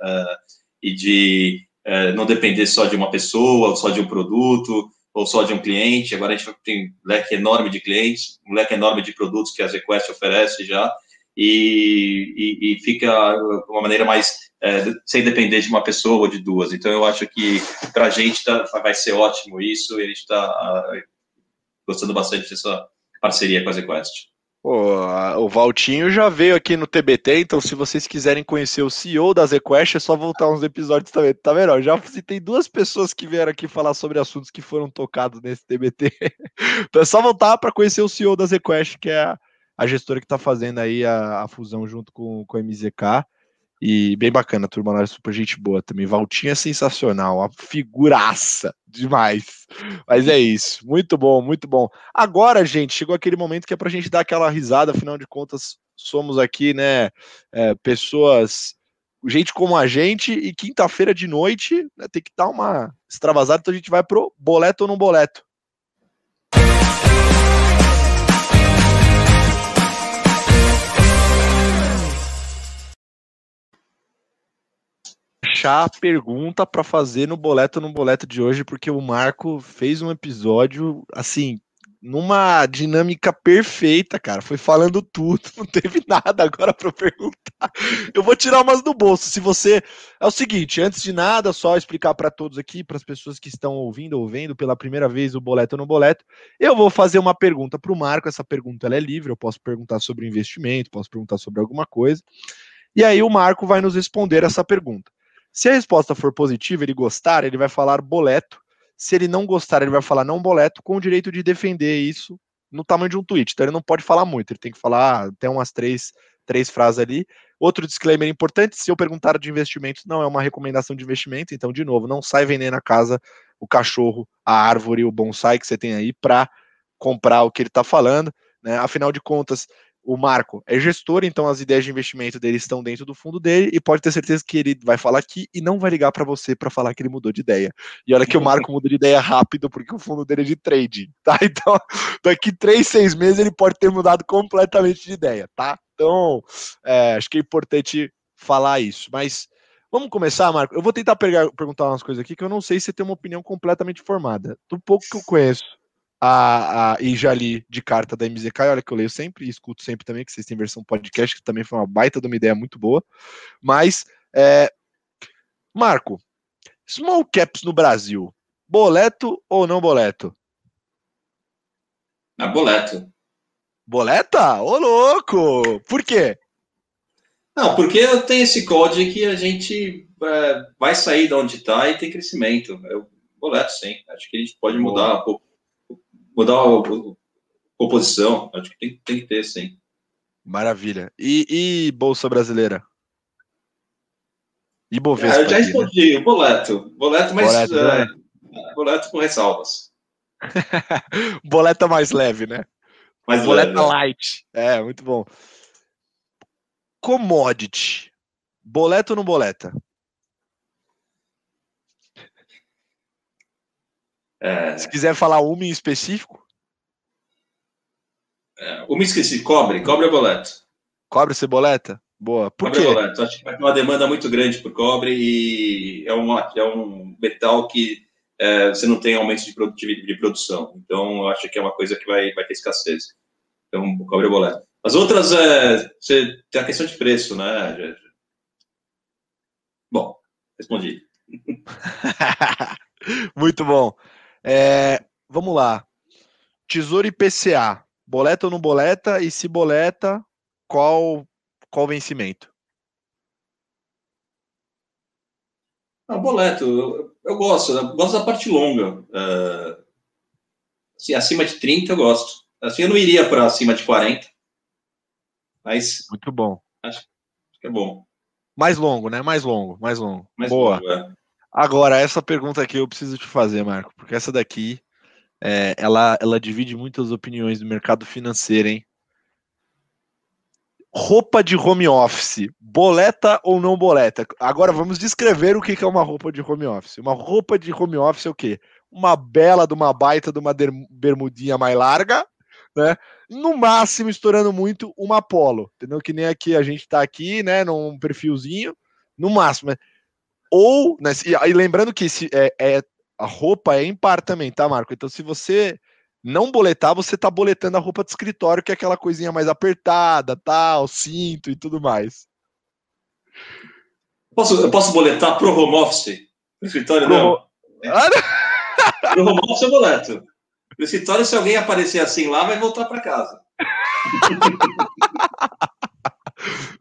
[SPEAKER 2] e de não depender só de uma pessoa, ou só de um produto, ou só de um cliente. Agora a gente tem um leque enorme de clientes, um leque enorme de produtos que a ZQuest oferece já, e, e, e fica uma maneira mais é, sem depender de uma pessoa ou de duas. Então, eu acho que para a gente tá, vai ser ótimo isso, e a gente está uh, gostando bastante dessa parceria com a ZQuest.
[SPEAKER 1] o Valtinho já veio aqui no TBT, então se vocês quiserem conhecer o CEO da ZQuest, é só voltar uns episódios também, tá vendo? Já citei duas pessoas que vieram aqui falar sobre assuntos que foram tocados nesse TBT. (laughs) então é só voltar para conhecer o CEO da ZQuest, que é a gestora que está fazendo aí a, a, fusão junto com, com a MZK. E bem bacana, a turma lá é super gente boa também. Valtinho é sensacional, uma figuraça demais. Mas é isso, muito bom, muito bom. Agora, gente, chegou aquele momento que é pra gente dar aquela risada, afinal de contas, somos aqui, né, é, pessoas, gente como a gente, e quinta-feira de noite né, tem que dar uma extravasada, então a gente vai pro boleto ou não boleto. Achar a pergunta para fazer no boleto no boleto de hoje, porque o Marco fez um episódio assim, numa dinâmica perfeita, cara. Foi falando tudo, (laughs) não teve nada agora para perguntar. Eu vou tirar umas do bolso. Se você é o seguinte, antes de nada, só explicar para todos aqui, para as pessoas que estão ouvindo ou vendo pela primeira vez o boleto no boleto, eu vou fazer uma pergunta para o Marco. Essa pergunta é livre. Eu posso perguntar sobre investimento, posso perguntar sobre alguma coisa. E aí o Marco vai nos responder essa pergunta. Se a resposta for positiva, ele gostar, ele vai falar boleto. Se ele não gostar, ele vai falar não boleto, com o direito de defender isso no tamanho de um tweet. Então ele não pode falar muito, ele tem que falar até umas três, três frases ali. Outro disclaimer importante: se eu perguntar de investimentos, não é uma recomendação de investimento, então, de novo, não sai vendendo a casa, o cachorro, a árvore, o bonsai que você tem aí para comprar o que ele está falando. Né? Afinal de contas, o Marco é gestor, então as ideias de investimento dele estão dentro do fundo dele e pode ter certeza que ele vai falar aqui e não vai ligar para você para falar que ele mudou de ideia. E olha que o Marco muda de ideia rápido porque o fundo dele é de trading, tá? (laughs) Então, daqui três, seis meses ele pode ter mudado completamente de ideia, tá? Então, é, acho que é importante falar isso. Mas vamos começar, Marco. Eu vou tentar pegar, perguntar umas coisas aqui que eu não sei se você tem uma opinião completamente formada. Do pouco que eu conheço a, a, e já li de carta da MZK, olha que eu leio sempre e escuto sempre também, que vocês têm versão podcast, que também foi uma baita de uma ideia muito boa. Mas, é, Marco, small caps no Brasil, boleto ou não boleto?
[SPEAKER 2] Na boleto.
[SPEAKER 1] Boleta? Ô, louco! Por quê?
[SPEAKER 2] Não, porque eu tenho esse código que a gente é, vai sair de onde está e tem crescimento. Eu, boleto, sim. Acho que a gente pode mudar um pouco mudar a composição. Acho que tem, tem que ter, sim.
[SPEAKER 1] Maravilha. E, e Bolsa Brasileira? E Bovespa?
[SPEAKER 2] É, eu já respondi, né? o boleto. Boleto, mas boleto, uh, né? boleto com ressalvas. (laughs)
[SPEAKER 1] boleta mais leve, né? Mais boleta leve, né? light. É, muito bom. Commodity. Boleto ou não boleta? É... Se quiser falar uma em específico.
[SPEAKER 2] É, uma esqueci, cobre, cobre ou boleto?
[SPEAKER 1] Cobre ceboleta? Boa. Por cobre quê? boleto.
[SPEAKER 2] Acho que vai ter uma demanda muito grande por cobre e é, uma, é um metal que é, você não tem aumento de, produtividade, de produção. Então, eu acho que é uma coisa que vai, vai ter escassez. Então, cobre ou boleto. As outras, é, você tem a questão de preço, né? Bom, respondi. (laughs)
[SPEAKER 1] muito bom. É, vamos lá. Tesouro IPCA. Boleta ou não boleta? E se boleta, qual, qual vencimento?
[SPEAKER 2] Ah, boleto, eu, eu gosto, eu gosto da parte longa. Uh, assim, acima de 30 eu gosto. Assim, eu não iria para acima de 40. Mas.
[SPEAKER 1] Muito bom.
[SPEAKER 2] Acho, acho, que é bom.
[SPEAKER 1] Mais longo, né? Mais longo, mais longo.
[SPEAKER 2] Mais
[SPEAKER 1] Boa.
[SPEAKER 2] Longo, é.
[SPEAKER 1] Agora, essa pergunta aqui eu preciso te fazer, Marco, porque essa daqui é, ela, ela divide muitas opiniões do mercado financeiro, hein? Roupa de home office, boleta ou não boleta? Agora vamos descrever o que é uma roupa de home office. Uma roupa de home office é o quê? Uma bela de uma baita de uma bermudinha mais larga, né? No máximo, estourando muito, uma polo, entendeu? Que nem aqui a gente tá aqui, né? Num perfilzinho, no máximo. Ou, né, e, lembrando que esse, é, é, a roupa é impar também, tá, Marco? Então, se você não boletar, você tá boletando a roupa de escritório, que é aquela coisinha mais apertada, tal, cinto e tudo mais.
[SPEAKER 2] Posso, eu posso boletar pro home office? No escritório, pro... não? Ah, (laughs) pro home office eu boleto. No escritório, se alguém aparecer assim lá, vai voltar para casa. (laughs)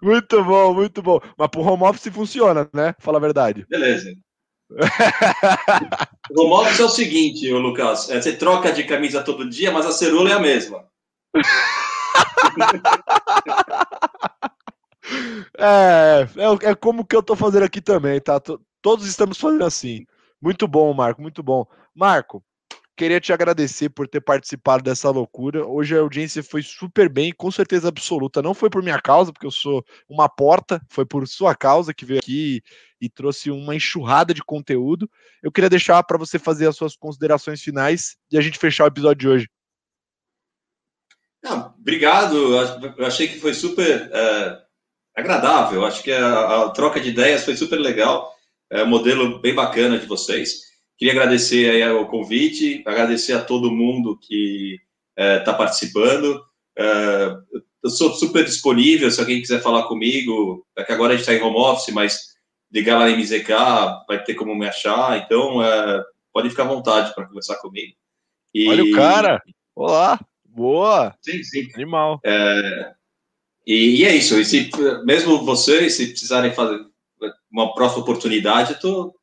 [SPEAKER 1] muito bom, muito bom. Mas pro home office funciona, né? Fala a verdade.
[SPEAKER 2] Beleza. (laughs) o home office é o seguinte, Lucas. É, você troca de camisa todo dia, mas a cerula é a mesma. (laughs)
[SPEAKER 1] é, é, é, como que eu tô fazendo aqui também, tá? Todos estamos fazendo assim. Muito bom, Marco, muito bom. Marco, queria te agradecer por ter participado dessa loucura. Hoje a audiência foi super bem, com certeza absoluta. Não foi por minha causa, porque eu sou uma porta, foi por sua causa que veio aqui e, trouxe uma enxurrada de conteúdo. Eu queria deixar para você fazer as suas considerações finais e a gente fechar o episódio de hoje.
[SPEAKER 2] Não, obrigado. Eu achei que foi super é, agradável. Acho que a, a troca de ideias foi super legal é um modelo bem bacana de vocês. Queria agradecer aí o convite, agradecer a todo mundo que está é, participando. É, eu sou super disponível, se alguém quiser falar comigo, é que agora a gente está em home office, mas ligar lá em MZK, vai ter como me achar, então é, pode ficar à vontade para conversar comigo.
[SPEAKER 1] E... Olha o cara! Olá! Boa!
[SPEAKER 2] Sim, sim.
[SPEAKER 1] Animal.
[SPEAKER 2] É, e, e, é isso. E se, mesmo vocês, se precisarem fazer, uma próxima oportunidade, eu tô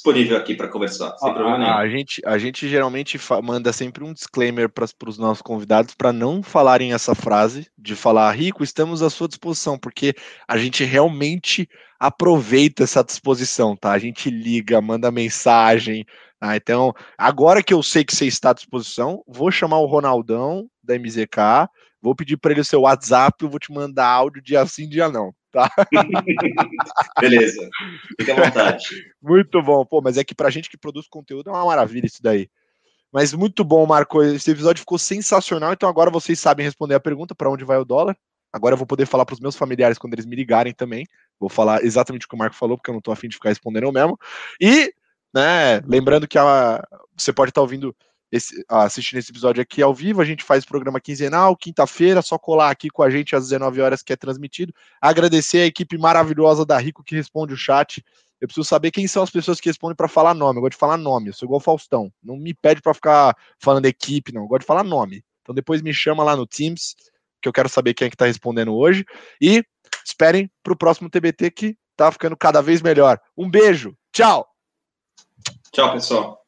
[SPEAKER 2] disponível aqui para conversar, sem problema nenhum.
[SPEAKER 1] A gente, a gente geralmente manda sempre um disclaimer para os nossos convidados para não falarem essa frase de falar, Rico, estamos à sua disposição, porque a gente realmente aproveita essa disposição, tá? A gente liga, manda mensagem. Tá? Então, agora que eu sei que você está à disposição, vou chamar o Ronaldão da MZK, vou pedir para ele o seu WhatsApp, eu vou te mandar áudio dia sim, dia não tá? (laughs)
[SPEAKER 2] Beleza, fica à vontade.
[SPEAKER 1] Muito bom, pô, mas é que pra gente que produz conteúdo é uma maravilha isso daí. Mas muito bom, Marco. Esse episódio ficou sensacional. Então agora vocês sabem responder a pergunta para onde vai o dólar. Agora eu vou poder falar para os meus familiares quando eles me ligarem também. Vou falar exatamente o que o Marco falou, porque eu não tô afim de ficar respondendo eu mesmo. E, né, lembrando que a, você pode estar tá ouvindo esse, assistindo esse episódio aqui ao vivo. A gente faz programa quinzenal, quinta-feira, só colar aqui com a gente às 19 horas que é transmitido. Agradecer a equipe maravilhosa da Rico que responde o chat. Eu preciso saber quem são as pessoas que respondem para falar nome. Eu gosto de falar nome, eu sou igual o Faustão. Não me pede para ficar falando equipe, não. Eu gosto de falar nome. Então depois me chama lá no Teams, que eu quero saber quem é que está respondendo hoje. E esperem para o próximo TBT que tá ficando cada vez melhor. Um beijo, tchau!
[SPEAKER 2] Tchau, pessoal.